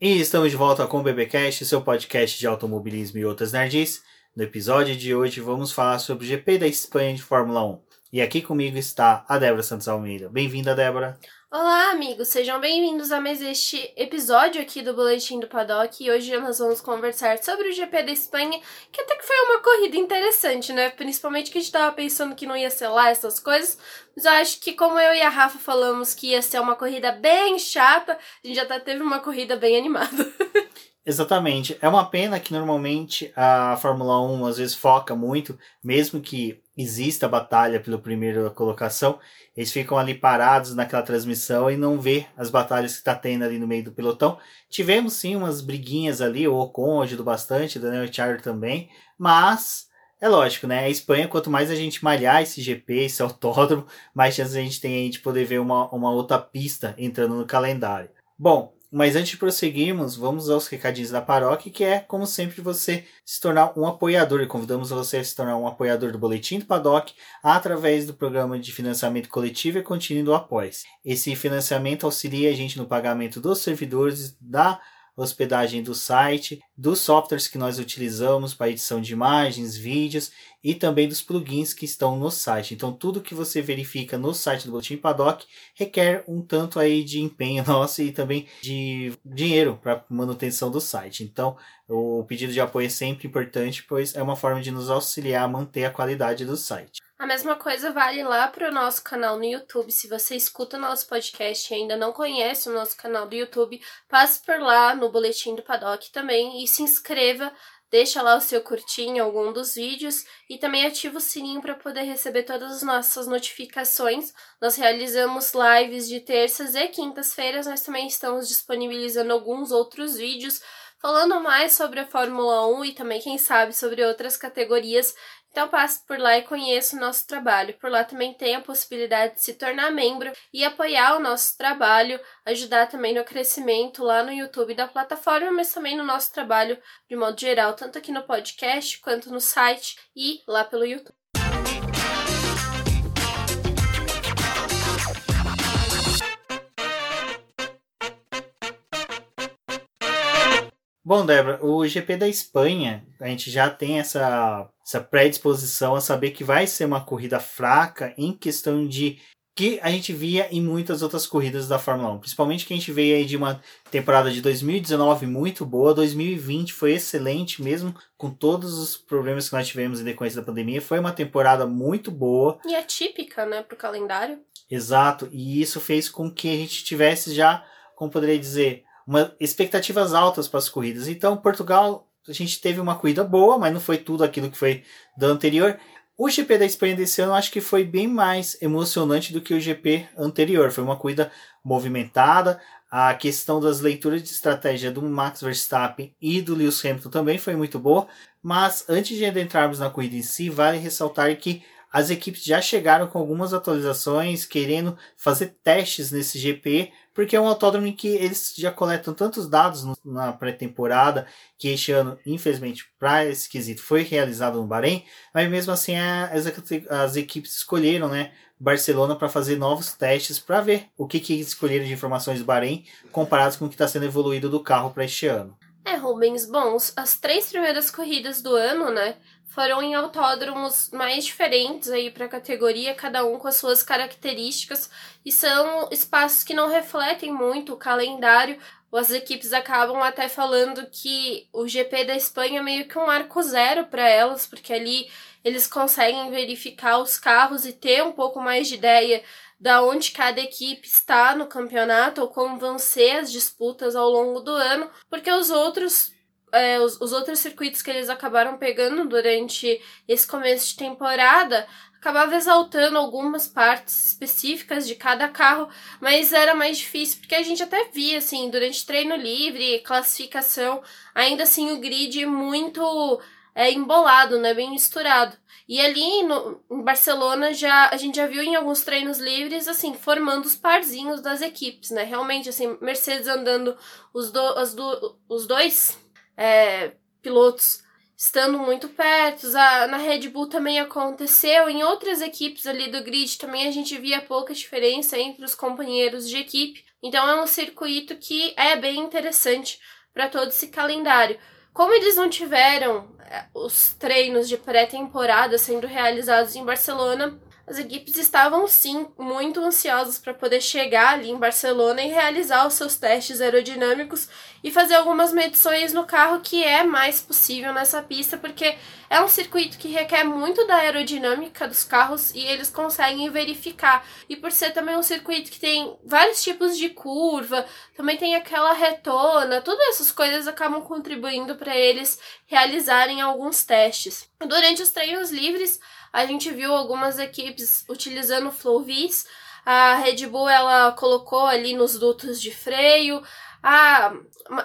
E estamos de volta com o BBcast, seu podcast de automobilismo e outras nerds. No episódio de hoje vamos falar sobre o GP da Espanha de Fórmula 1. E aqui comigo está a Débora Santos Almeida. Bem-vinda, Débora. Olá, amigos, sejam bem-vindos a mais este episódio aqui do Boletim do Paddock. E hoje nós vamos conversar sobre o GP da Espanha, que até que foi uma corrida interessante, né? Principalmente que a gente tava pensando que não ia ser lá essas coisas, mas eu acho que, como eu e a Rafa falamos que ia ser uma corrida bem chata, a gente já até teve uma corrida bem animada. Exatamente. É uma pena que normalmente a Fórmula 1 às vezes foca muito, mesmo que exista a batalha pela primeira colocação, eles ficam ali parados naquela transmissão e não vê as batalhas que está tendo ali no meio do pelotão. Tivemos sim umas briguinhas ali, o Ocon ajudou bastante, Daniel Ricciardo também, mas é lógico, né? A Espanha, quanto mais a gente malhar esse GP, esse autódromo, mais chance a gente tem aí de poder ver uma, uma outra pista entrando no calendário. Bom, mas antes de prosseguirmos, vamos aos recadinhos da paróquia, que é, como sempre, você se tornar um apoiador. E convidamos você a se tornar um apoiador do Boletim do Paddock através do programa de financiamento coletivo e contínuo do Após. Esse financiamento auxilia a gente no pagamento dos servidores, da hospedagem do site, dos softwares que nós utilizamos para edição de imagens, vídeos e também dos plugins que estão no site. Então, tudo que você verifica no site do Boletim Paddock requer um tanto aí de empenho nosso e também de dinheiro para manutenção do site. Então, o pedido de apoio é sempre importante, pois é uma forma de nos auxiliar a manter a qualidade do site. A mesma coisa vale lá para o nosso canal no YouTube. Se você escuta o nosso podcast e ainda não conhece o nosso canal do YouTube, passe por lá no Boletim do Paddock também e se inscreva. Deixa lá o seu curtir em algum dos vídeos e também ativa o sininho para poder receber todas as nossas notificações. Nós realizamos lives de terças e quintas-feiras, nós também estamos disponibilizando alguns outros vídeos falando mais sobre a Fórmula 1 e também, quem sabe, sobre outras categorias então passe por lá e conheça o nosso trabalho. Por lá também tem a possibilidade de se tornar membro e apoiar o nosso trabalho, ajudar também no crescimento lá no YouTube da plataforma, mas também no nosso trabalho de modo geral, tanto aqui no podcast quanto no site e lá pelo YouTube. Bom, Débora, o GP da Espanha, a gente já tem essa, essa predisposição a saber que vai ser uma corrida fraca em questão de que a gente via em muitas outras corridas da Fórmula 1. Principalmente que a gente veio aí de uma temporada de 2019 muito boa, 2020 foi excelente, mesmo com todos os problemas que nós tivemos em decorrência da pandemia. Foi uma temporada muito boa. E atípica, né, para o calendário. Exato, e isso fez com que a gente tivesse já, como poderia dizer, uma, expectativas altas para as corridas. Então, Portugal, a gente teve uma corrida boa, mas não foi tudo aquilo que foi do anterior. O GP da Espanha desse ano acho que foi bem mais emocionante do que o GP anterior. Foi uma corrida movimentada. A questão das leituras de estratégia do Max Verstappen e do Lewis Hamilton também foi muito boa. Mas antes de adentrarmos na corrida em si, vale ressaltar que as equipes já chegaram com algumas atualizações, querendo fazer testes nesse GP, porque é um autódromo em que eles já coletam tantos dados no, na pré-temporada, que este ano, infelizmente, para esse quesito foi realizado no Bahrein, mas mesmo assim as, as equipes escolheram, né, Barcelona para fazer novos testes para ver o que, que escolheram de informações do Bahrein comparados com o que está sendo evoluído do carro para este ano. É, Rubens, bons, as três primeiras corridas do ano, né, foram em autódromos mais diferentes aí para a categoria, cada um com as suas características, e são espaços que não refletem muito o calendário. As equipes acabam até falando que o GP da Espanha é meio que um marco zero para elas, porque ali eles conseguem verificar os carros e ter um pouco mais de ideia da onde cada equipe está no campeonato ou como vão ser as disputas ao longo do ano, porque os outros é, os, os outros circuitos que eles acabaram pegando durante esse começo de temporada acabava exaltando algumas partes específicas de cada carro, mas era mais difícil porque a gente até via assim durante treino livre, classificação, ainda assim o grid muito é, embolado, né, bem misturado. E ali no, em Barcelona já a gente já viu em alguns treinos livres assim formando os parzinhos das equipes, né? Realmente assim Mercedes andando os, do, do, os dois é, pilotos estando muito perto. A, na Red Bull também aconteceu. Em outras equipes ali do grid também a gente via pouca diferença entre os companheiros de equipe. Então é um circuito que é bem interessante para todo esse calendário. Como eles não tiveram é, os treinos de pré-temporada sendo realizados em Barcelona, as equipes estavam sim muito ansiosas para poder chegar ali em Barcelona e realizar os seus testes aerodinâmicos e fazer algumas medições no carro que é mais possível nessa pista, porque é um circuito que requer muito da aerodinâmica dos carros e eles conseguem verificar. E por ser também um circuito que tem vários tipos de curva, também tem aquela retona, todas essas coisas acabam contribuindo para eles realizarem alguns testes. Durante os treinos livres, a gente viu algumas equipes utilizando Flowvis. A Red Bull ela colocou ali nos dutos de freio. A,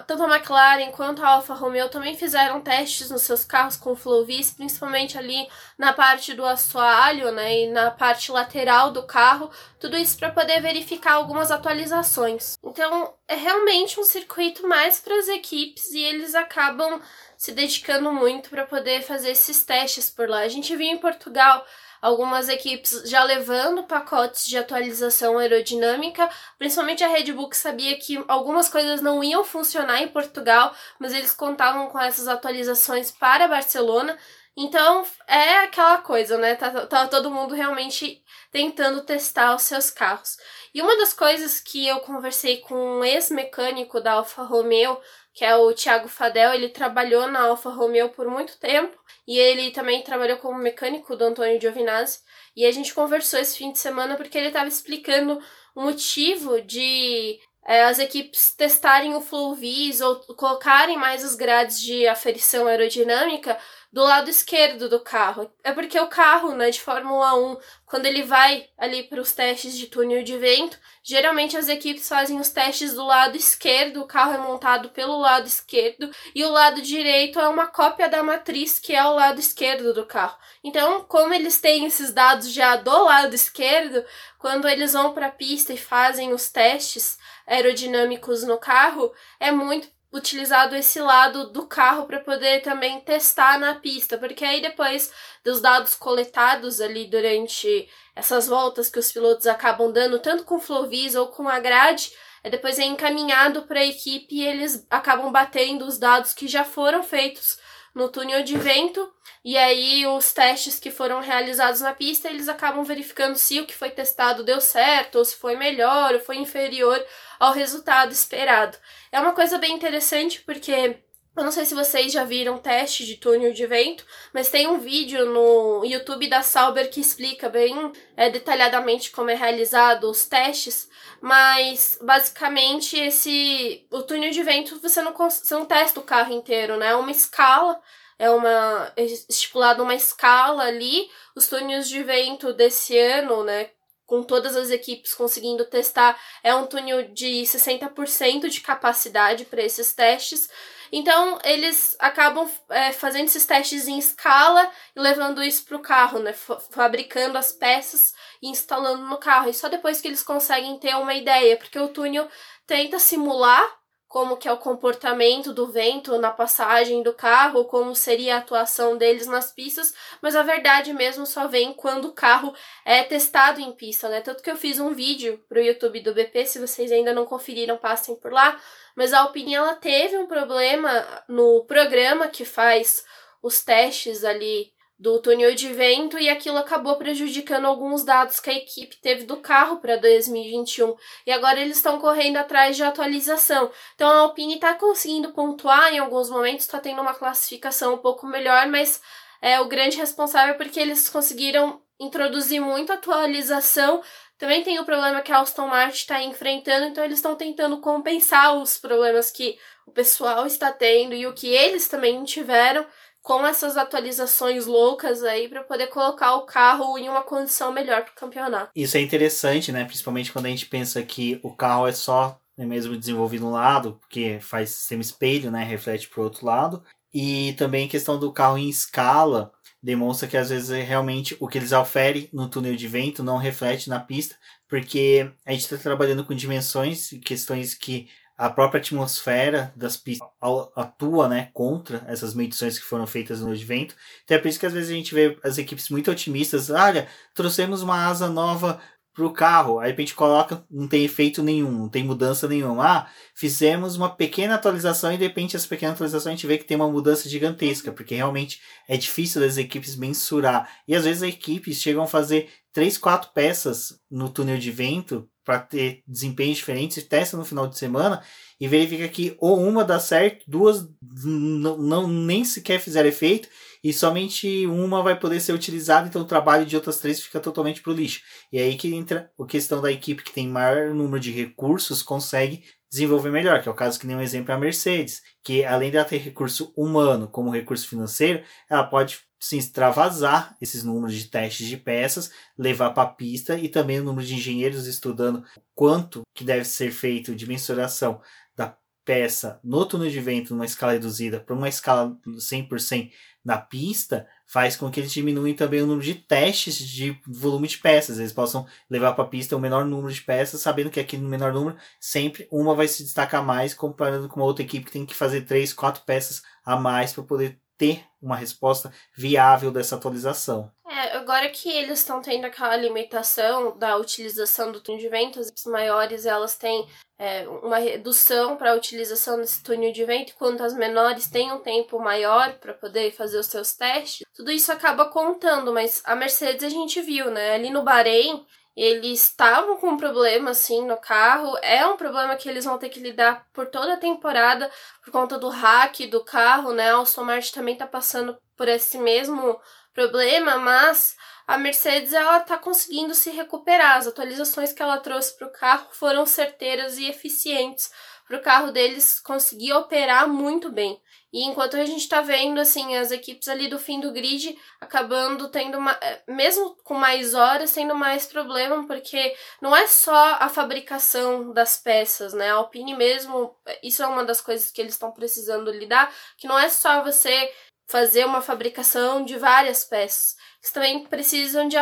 tanto a McLaren quanto a Alfa Romeo também fizeram testes nos seus carros com Flowvis, principalmente ali na parte do assoalho né, e na parte lateral do carro, tudo isso para poder verificar algumas atualizações. Então é realmente um circuito mais para as equipes e eles acabam se dedicando muito para poder fazer esses testes por lá. A gente viu em Portugal algumas equipes já levando pacotes de atualização aerodinâmica, principalmente a Red Bull que sabia que algumas coisas não iam funcionar em Portugal, mas eles contavam com essas atualizações para Barcelona. Então é aquela coisa, né? Tá, tá todo mundo realmente tentando testar os seus carros. E uma das coisas que eu conversei com um ex-mecânico da Alfa Romeo que é o Thiago Fadel, ele trabalhou na Alfa Romeo por muito tempo e ele também trabalhou como mecânico do Antônio Giovinazzi. E a gente conversou esse fim de semana porque ele estava explicando o motivo de é, as equipes testarem o Flowvis ou colocarem mais os grades de aferição aerodinâmica do lado esquerdo do carro. É porque o carro, né, de Fórmula 1, quando ele vai ali para os testes de túnel de vento, geralmente as equipes fazem os testes do lado esquerdo, o carro é montado pelo lado esquerdo e o lado direito é uma cópia da matriz que é o lado esquerdo do carro. Então, como eles têm esses dados já do lado esquerdo, quando eles vão para a pista e fazem os testes aerodinâmicos no carro, é muito utilizado esse lado do carro para poder também testar na pista, porque aí depois dos dados coletados ali durante essas voltas que os pilotos acabam dando, tanto com o Flowvis ou com a grade, é depois é encaminhado para a equipe e eles acabam batendo os dados que já foram feitos no túnel de vento e aí os testes que foram realizados na pista, eles acabam verificando se o que foi testado deu certo, ou se foi melhor, ou foi inferior ao resultado esperado. É uma coisa bem interessante porque eu não sei se vocês já viram teste de túnel de vento, mas tem um vídeo no YouTube da Sauber que explica bem é, detalhadamente como é realizado os testes. Mas basicamente esse o túnel de vento você não, você não testa o carro inteiro, né? É uma escala, é uma é estipulada uma escala ali. Os túneis de vento desse ano, né? com todas as equipes conseguindo testar, é um túnel de 60% de capacidade para esses testes. Então, eles acabam é, fazendo esses testes em escala e levando isso para o carro, né? Fabricando as peças e instalando no carro. E só depois que eles conseguem ter uma ideia, porque o túnel tenta simular como que é o comportamento do vento na passagem do carro, como seria a atuação deles nas pistas, mas a verdade mesmo só vem quando o carro é testado em pista, né? Tanto que eu fiz um vídeo pro YouTube do BP, se vocês ainda não conferiram, passem por lá, mas a Alpine ela teve um problema no programa que faz os testes ali do túnel de vento e aquilo acabou prejudicando alguns dados que a equipe teve do carro para 2021. E agora eles estão correndo atrás de atualização. Então a Alpine está conseguindo pontuar em alguns momentos, está tendo uma classificação um pouco melhor, mas é o grande responsável porque eles conseguiram introduzir muita atualização. Também tem o problema que a Aston Martin está enfrentando, então eles estão tentando compensar os problemas que o pessoal está tendo e o que eles também tiveram com essas atualizações loucas aí para poder colocar o carro em uma condição melhor para o campeonato. Isso é interessante, né? Principalmente quando a gente pensa que o carro é só né, mesmo desenvolvido um lado, porque faz semi-espelho, né? Reflete para o outro lado. E também a questão do carro em escala demonstra que às vezes é realmente o que eles oferem no túnel de vento não reflete na pista, porque a gente está trabalhando com dimensões, questões que a própria atmosfera das pistas atua né, contra essas medições que foram feitas no evento. Então é por isso que às vezes a gente vê as equipes muito otimistas. Olha, trouxemos uma asa nova para o carro. Aí a gente coloca, não tem efeito nenhum, não tem mudança nenhuma. Ah, fizemos uma pequena atualização e de repente essa pequena atualização a gente vê que tem uma mudança gigantesca, porque realmente é difícil das equipes mensurar. E às vezes as equipes chegam a fazer três, quatro peças no túnel de vento para ter desempenhos diferentes, testa no final de semana e verifica que ou uma dá certo, duas não nem sequer fizeram efeito e somente uma vai poder ser utilizada, então o trabalho de outras três fica totalmente pro lixo. E aí que entra a questão da equipe que tem maior número de recursos consegue desenvolver melhor, que é o caso que nem um exemplo é a Mercedes, que além de ter recurso humano como recurso financeiro, ela pode se extravasar esses números de testes de peças, levar para a pista e também o número de engenheiros estudando quanto que deve ser feito de mensuração peça no túnel de vento numa escala reduzida para uma escala 100% na pista, faz com que eles diminuem também o número de testes de volume de peças. Eles possam levar para a pista o menor número de peças, sabendo que aqui no menor número sempre uma vai se destacar mais, comparando com uma outra equipe que tem que fazer três, quatro peças a mais para poder ter uma resposta viável dessa atualização. É, agora que eles estão tendo aquela limitação da utilização do túnel de vento, as maiores elas têm é, uma redução para a utilização desse túnel de vento, enquanto as menores têm um tempo maior para poder fazer os seus testes. Tudo isso acaba contando, mas a Mercedes a gente viu, né? Ali no Bahrein, eles estavam com um problema assim no carro. É um problema que eles vão ter que lidar por toda a temporada por conta do hack do carro, né? A Aston Martin também tá passando por esse mesmo problema, mas a Mercedes ela tá conseguindo se recuperar. As atualizações que ela trouxe para o carro foram certeiras e eficientes para o carro deles conseguir operar muito bem. E enquanto a gente está vendo assim as equipes ali do fim do grid acabando tendo uma, é, mesmo com mais horas, tendo mais problema, porque não é só a fabricação das peças, né? A Alpine mesmo, isso é uma das coisas que eles estão precisando lidar, que não é só você fazer uma fabricação de várias peças. Eles também precisam de,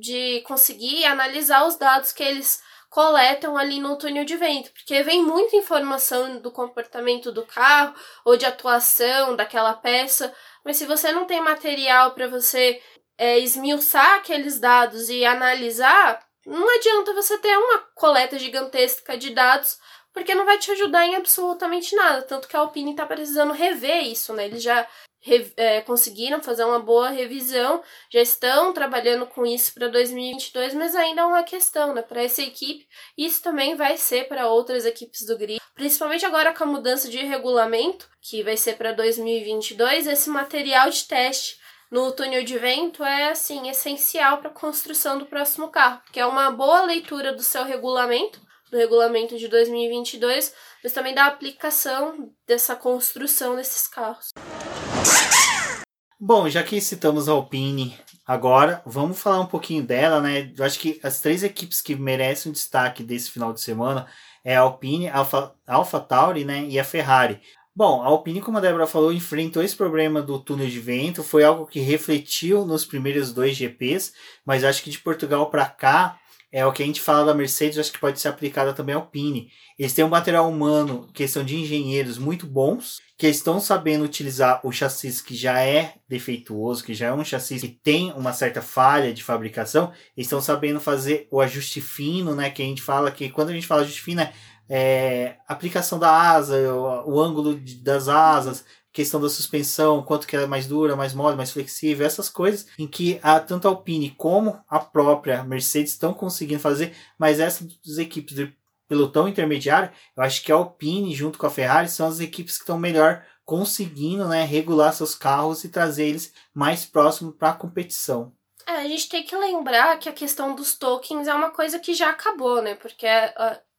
de conseguir analisar os dados que eles coletam ali no túnel de vento, porque vem muita informação do comportamento do carro ou de atuação daquela peça, mas se você não tem material para você é, esmiuçar aqueles dados e analisar, não adianta você ter uma coleta gigantesca de dados, porque não vai te ajudar em absolutamente nada. Tanto que a Alpine está precisando rever isso, né? Eles já é, conseguiram fazer uma boa revisão, já estão trabalhando com isso para 2022, mas ainda é uma questão, né? Para essa equipe, isso também vai ser para outras equipes do grid, principalmente agora com a mudança de regulamento, que vai ser para 2022, esse material de teste no túnel de vento é assim essencial para a construção do próximo carro, que é uma boa leitura do seu regulamento, do regulamento de 2022, mas também da aplicação dessa construção desses carros. Bom, já que citamos a Alpine agora, vamos falar um pouquinho dela, né? Eu acho que as três equipes que merecem um destaque desse final de semana é a Alpine, a Alpha, Alpha Tauri, né, e a Ferrari. Bom, a Alpine, como a Débora falou, enfrentou esse problema do túnel de vento, foi algo que refletiu nos primeiros dois GPs, mas acho que de Portugal para cá é o que a gente fala da Mercedes, acho que pode ser aplicada também ao Alpine. Eles têm um material humano, questão de engenheiros muito bons, que estão sabendo utilizar o chassi que já é defeituoso, que já é um chassi que tem uma certa falha de fabricação, estão sabendo fazer o ajuste fino, né? Que a gente fala que quando a gente fala ajuste fino é, é aplicação da asa, o, o ângulo de, das asas, questão da suspensão, quanto que ela é mais dura, mais mole, mais flexível, essas coisas em que a, tanto a Alpine como a própria Mercedes estão conseguindo fazer, mas essas equipes de pelotão intermediário, eu acho que a Alpine junto com a Ferrari são as equipes que estão melhor conseguindo né, regular seus carros e trazer eles mais próximos para a competição. É, a gente tem que lembrar que a questão dos tokens é uma coisa que já acabou, né? Porque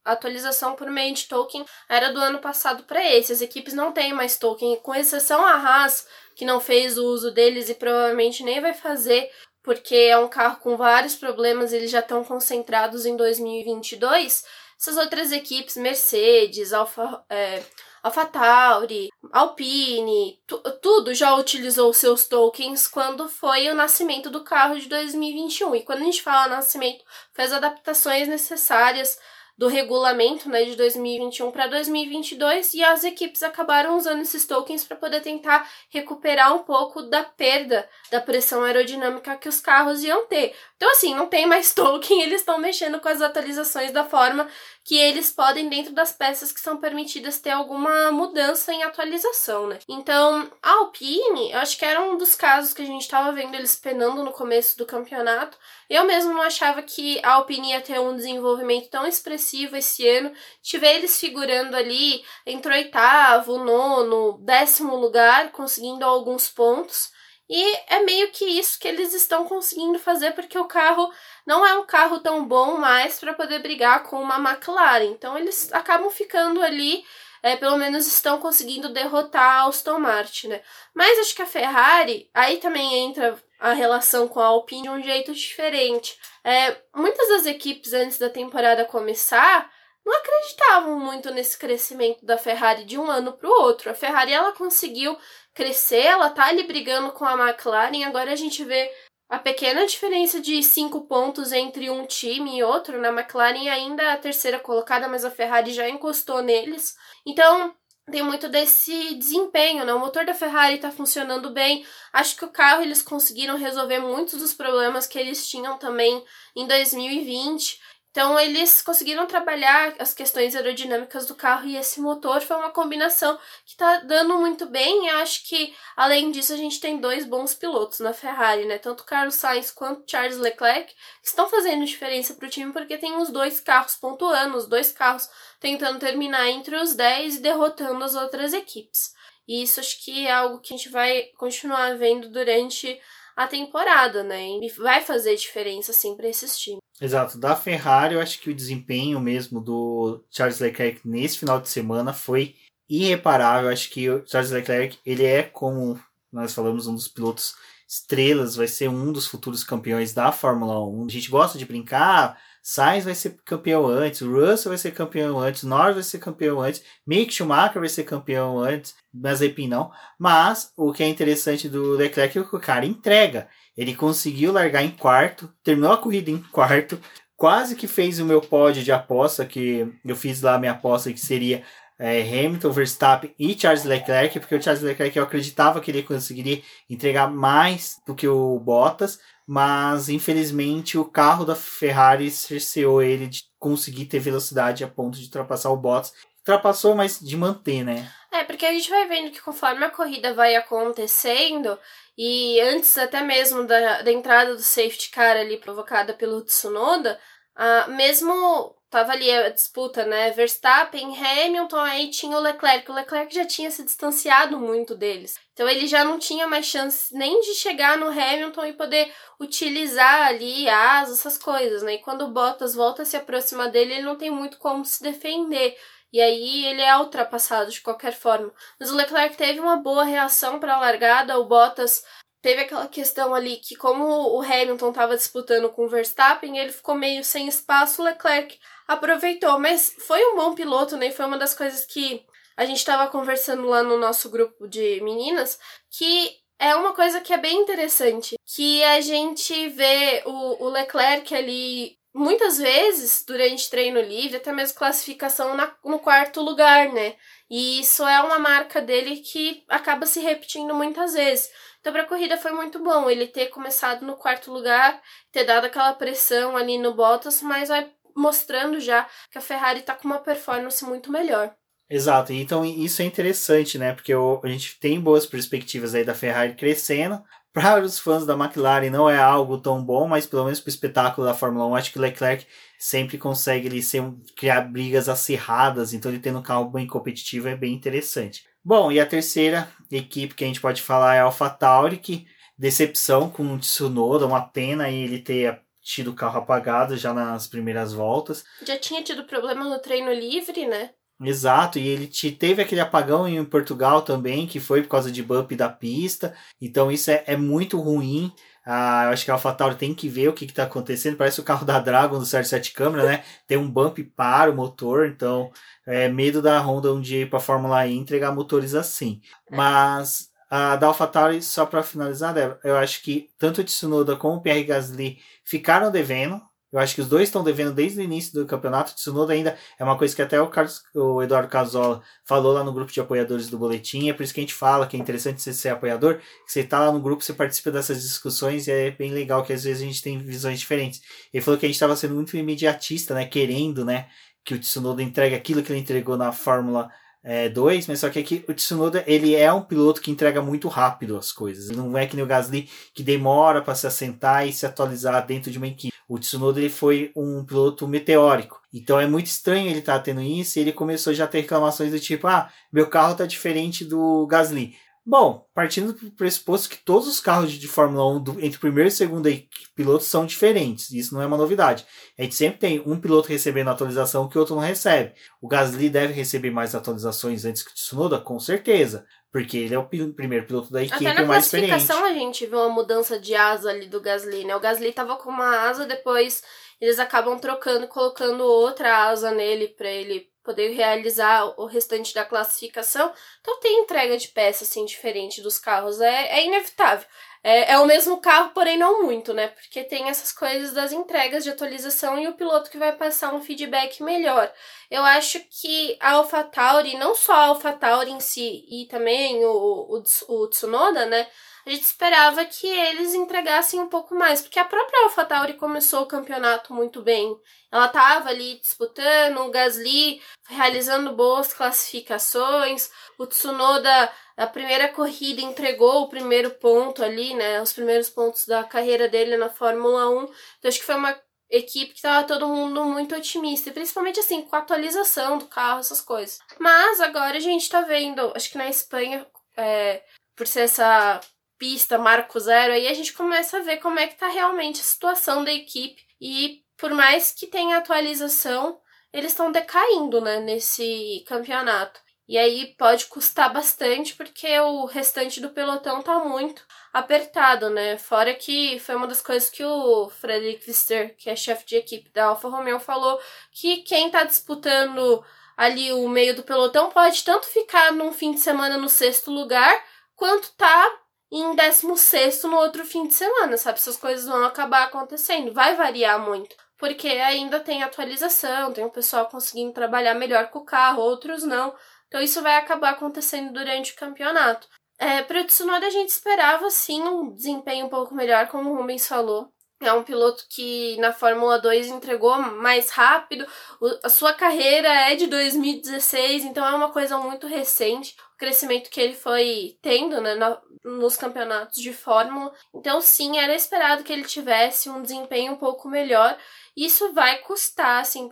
a atualização por meio de token era do ano passado para esse. As equipes não têm mais token, com exceção a Haas, que não fez o uso deles e provavelmente nem vai fazer, porque é um carro com vários problemas, eles já estão concentrados em 2022. Essas outras equipes, Mercedes, Alfa, é, AlphaTauri, Alpine, tudo já utilizou seus tokens quando foi o nascimento do carro de 2021. E quando a gente fala nascimento, fez adaptações necessárias do regulamento né, de 2021 para 2022 e as equipes acabaram usando esses tokens para poder tentar recuperar um pouco da perda da pressão aerodinâmica que os carros iam ter. Então, assim, não tem mais token, eles estão mexendo com as atualizações da forma que eles podem, dentro das peças que são permitidas, ter alguma mudança em atualização, né? Então, a Alpine, eu acho que era um dos casos que a gente estava vendo eles penando no começo do campeonato. Eu mesmo não achava que a Alpine ia ter um desenvolvimento tão expressivo esse ano. Tive eles figurando ali entre oitavo, nono, décimo lugar, conseguindo alguns pontos. E é meio que isso que eles estão conseguindo fazer, porque o carro não é um carro tão bom mais para poder brigar com uma McLaren. Então eles acabam ficando ali, é, pelo menos estão conseguindo derrotar a Aston Martin, né? Mas acho que a Ferrari, aí também entra a relação com a Alpine de um jeito diferente. É, muitas das equipes antes da temporada começar não acreditavam muito nesse crescimento da Ferrari de um ano para o outro. A Ferrari ela conseguiu crescer, ela tá ali brigando com a McLaren. Agora a gente vê a pequena diferença de cinco pontos entre um time e outro. Na né? McLaren ainda é a terceira colocada, mas a Ferrari já encostou neles. Então tem muito desse desempenho, né? O motor da Ferrari tá funcionando bem. Acho que o carro eles conseguiram resolver muitos dos problemas que eles tinham também em 2020. Então eles conseguiram trabalhar as questões aerodinâmicas do carro e esse motor foi uma combinação que está dando muito bem. Eu acho que além disso a gente tem dois bons pilotos na Ferrari, né? Tanto Carlos Sainz quanto Charles Leclerc estão fazendo diferença para o time porque tem os dois carros pontuando, os dois carros tentando terminar entre os 10 e derrotando as outras equipes. E isso acho que é algo que a gente vai continuar vendo durante a temporada, né? E vai fazer diferença sim para esses times. Exato. Da Ferrari, eu acho que o desempenho mesmo do Charles Leclerc nesse final de semana foi irreparável. Eu acho que o Charles Leclerc, ele é como nós falamos, um dos pilotos estrelas, vai ser um dos futuros campeões da Fórmula 1. A gente gosta de brincar, Sainz vai ser campeão antes, Russell vai ser campeão antes, Norris vai ser campeão antes, Mick Schumacher vai ser campeão antes, Mazepin não. Mas o que é interessante do Leclerc é que o cara entrega. Ele conseguiu largar em quarto, terminou a corrida em quarto, quase que fez o meu pódio de aposta, que eu fiz lá a minha aposta que seria é, Hamilton, Verstappen e Charles Leclerc, porque o Charles Leclerc eu acreditava que ele conseguiria entregar mais do que o Bottas, mas infelizmente o carro da Ferrari cerceou ele de conseguir ter velocidade a ponto de ultrapassar o Bottas. Ultrapassou, mas de manter, né? É, porque a gente vai vendo que conforme a corrida vai acontecendo, e antes até mesmo da, da entrada do safety car ali provocada pelo Tsunoda, uh, mesmo tava ali a disputa, né? Verstappen, Hamilton, aí tinha o Leclerc. O Leclerc já tinha se distanciado muito deles. Então ele já não tinha mais chance nem de chegar no Hamilton e poder utilizar ali asas, essas coisas, né? E quando o Bottas volta a se aproximar dele, ele não tem muito como se defender. E aí ele é ultrapassado de qualquer forma. Mas o Leclerc teve uma boa reação para a largada, o Bottas teve aquela questão ali que como o Hamilton estava disputando com o Verstappen, ele ficou meio sem espaço, o Leclerc aproveitou, mas foi um bom piloto, né? Foi uma das coisas que a gente estava conversando lá no nosso grupo de meninas, que é uma coisa que é bem interessante, que a gente vê o, o Leclerc ali muitas vezes durante treino livre, até mesmo classificação na, no quarto lugar, né? E isso é uma marca dele que acaba se repetindo muitas vezes. Então, para a corrida foi muito bom ele ter começado no quarto lugar, ter dado aquela pressão ali no Bottas, mas vai mostrando já que a Ferrari está com uma performance muito melhor. Exato, então isso é interessante, né? Porque a gente tem boas perspectivas aí da Ferrari crescendo, para os fãs da McLaren não é algo tão bom, mas pelo menos para o espetáculo da Fórmula 1, acho que o Leclerc sempre consegue ele ser, criar brigas acirradas, então ele tendo um carro bem competitivo é bem interessante. Bom, e a terceira equipe que a gente pode falar é a AlphaTauri, que decepção com o Tsunoda, uma pena ele ter tido o carro apagado já nas primeiras voltas. Já tinha tido problema no treino livre, né? Exato, e ele te, teve aquele apagão em Portugal também, que foi por causa de bump da pista. Então isso é, é muito ruim. Ah, eu acho que a AlphaTauri tem que ver o que está acontecendo. Parece o carro da Dragon do Sérgio 7 câmera, né? Tem um bump para o motor, então é medo da Honda um dia ir para a Fórmula E entregar motores assim. Mas a da AlphaTauri, só para finalizar, Débora, eu acho que tanto o Tsunoda como o Pierre Gasly ficaram devendo. Eu acho que os dois estão devendo desde o início do campeonato. O Tsunoda ainda é uma coisa que até o, Carlos, o Eduardo Casola falou lá no grupo de apoiadores do Boletim. É por isso que a gente fala que é interessante você ser apoiador. Que você tá lá no grupo, você participa dessas discussões e é bem legal que às vezes a gente tem visões diferentes. Ele falou que a gente estava sendo muito imediatista, né? Querendo, né? Que o Tsunoda entregue aquilo que ele entregou na Fórmula é, 2, mas só que aqui o Tsunoda ele é um piloto que entrega muito rápido as coisas. Não é que nem o Gasly que demora para se assentar e se atualizar dentro de uma equipe. O Tsunoda ele foi um piloto meteórico. Então é muito estranho ele estar tá tendo isso e ele começou já a ter reclamações do tipo: ah, meu carro está diferente do Gasly. Bom, partindo do pressuposto que todos os carros de, Fórmula 1 do, entre primeiro e segundo piloto são diferentes, isso não é uma novidade. A gente sempre tem um piloto recebendo atualização que o outro não recebe. O Gasly deve receber mais atualizações antes que o Tsunoda, com certeza, porque ele é o primeiro piloto da equipe Até na mais experiente. classificação a gente viu uma mudança de asa ali do Gasly, né? O Gasly tava com uma asa, depois eles acabam trocando, colocando outra asa nele para ele poder realizar o restante da classificação. Então tem entrega de peças assim diferente dos carros, é, é inevitável. É, é o mesmo carro, porém não muito, né? Porque tem essas coisas das entregas de atualização e o piloto que vai passar um feedback melhor. Eu acho que a AlphaTauri, não só a AlphaTauri em si, e também o, o, o Tsunoda, né? A gente esperava que eles entregassem um pouco mais, porque a própria AlphaTauri começou o campeonato muito bem. Ela estava ali disputando, o Gasly realizando boas classificações, o Tsunoda, a primeira corrida, entregou o primeiro ponto ali, né? Os primeiros pontos da carreira dele na Fórmula 1. Então acho que foi uma equipe que estava todo mundo muito otimista, principalmente assim, com a atualização do carro, essas coisas. Mas agora a gente está vendo, acho que na Espanha, é, por ser essa pista, marco zero, aí a gente começa a ver como é que tá realmente a situação da equipe. E por mais que tenha atualização, eles estão decaindo, né, nesse campeonato. E aí pode custar bastante porque o restante do pelotão tá muito apertado, né? Fora que foi uma das coisas que o Frederic Wister, que é chefe de equipe da Alfa Romeo, falou que quem tá disputando ali o meio do pelotão pode tanto ficar num fim de semana no sexto lugar, quanto tá em 16 no outro fim de semana, sabe? Essas coisas vão acabar acontecendo. Vai variar muito. Porque ainda tem atualização, tem o pessoal conseguindo trabalhar melhor com o carro, outros não. Então isso vai acabar acontecendo durante o campeonato. É, para o Tsunoda a gente esperava sim um desempenho um pouco melhor, como o Rubens falou. É um piloto que na Fórmula 2 entregou mais rápido. O, a sua carreira é de 2016, então é uma coisa muito recente. O crescimento que ele foi tendo né, nos campeonatos de Fórmula. Então, sim, era esperado que ele tivesse um desempenho um pouco melhor. Isso vai custar, assim,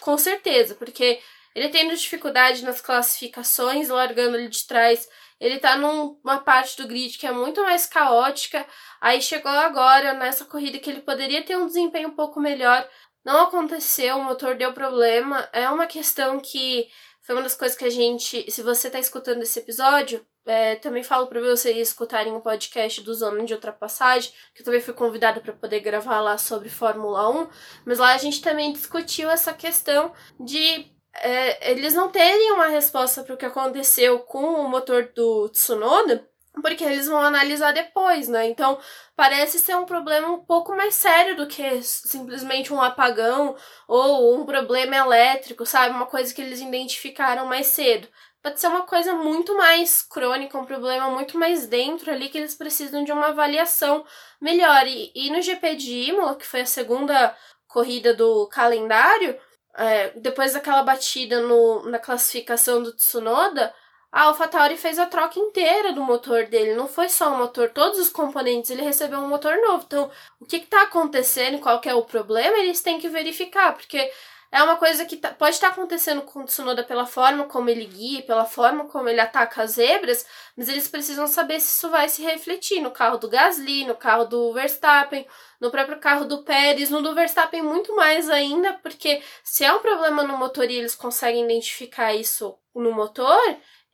com certeza, porque ele tendo dificuldade nas classificações, largando ele de trás ele tá numa parte do grid que é muito mais caótica. Aí chegou agora nessa corrida que ele poderia ter um desempenho um pouco melhor. Não aconteceu, o motor deu problema. É uma questão que foi uma das coisas que a gente. Se você tá escutando esse episódio, é, também falo para vocês escutarem o um podcast do Zona de Ultrapassagem, que eu também fui convidada para poder gravar lá sobre Fórmula 1, mas lá a gente também discutiu essa questão de é, eles não terem uma resposta para o que aconteceu com o motor do Tsunoda, porque eles vão analisar depois, né? Então, parece ser um problema um pouco mais sério do que simplesmente um apagão ou um problema elétrico, sabe? Uma coisa que eles identificaram mais cedo. Pode ser uma coisa muito mais crônica, um problema muito mais dentro ali que eles precisam de uma avaliação melhor. E, e no GP de Imola, que foi a segunda corrida do calendário, é, depois daquela batida no, na classificação do Tsunoda, a AlphaTauri fez a troca inteira do motor dele. Não foi só o motor, todos os componentes, ele recebeu um motor novo. Então, o que está acontecendo, qual é o problema, eles têm que verificar, porque é uma coisa que tá, pode estar tá acontecendo com o Tsunoda pela forma como ele guia, pela forma como ele ataca as zebras, mas eles precisam saber se isso vai se refletir no carro do Gasly, no carro do Verstappen, no próprio carro do Pérez, no do Verstappen muito mais ainda, porque se é um problema no motor e eles conseguem identificar isso no motor,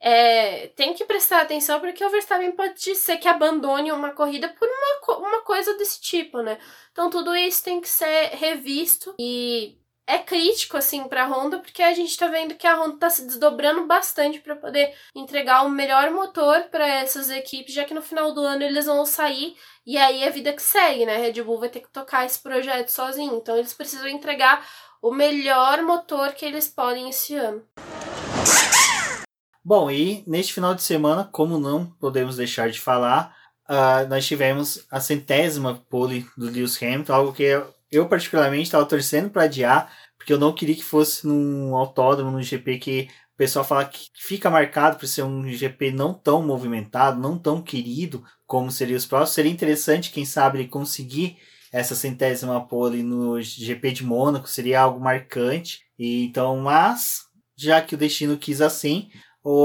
é, tem que prestar atenção porque o Verstappen pode ser que abandone uma corrida por uma, uma coisa desse tipo, né? Então tudo isso tem que ser revisto e é crítico assim para a Honda, porque a gente está vendo que a Honda está se desdobrando bastante para poder entregar o melhor motor para essas equipes, já que no final do ano eles vão sair e aí é vida que segue, né? Red Bull vai ter que tocar esse projeto sozinho, então eles precisam entregar o melhor motor que eles podem esse ano. Bom, e neste final de semana, como não podemos deixar de falar, uh, nós tivemos a centésima pole do Lewis Hamilton, algo que eu particularmente estava torcendo para adiar, porque eu não queria que fosse num autódromo, num GP que o pessoal fala que fica marcado por ser um GP não tão movimentado, não tão querido como seria os próximos. Seria interessante, quem sabe, ele conseguir essa centésima pole no GP de Mônaco, seria algo marcante. E então, mas já que o destino quis assim,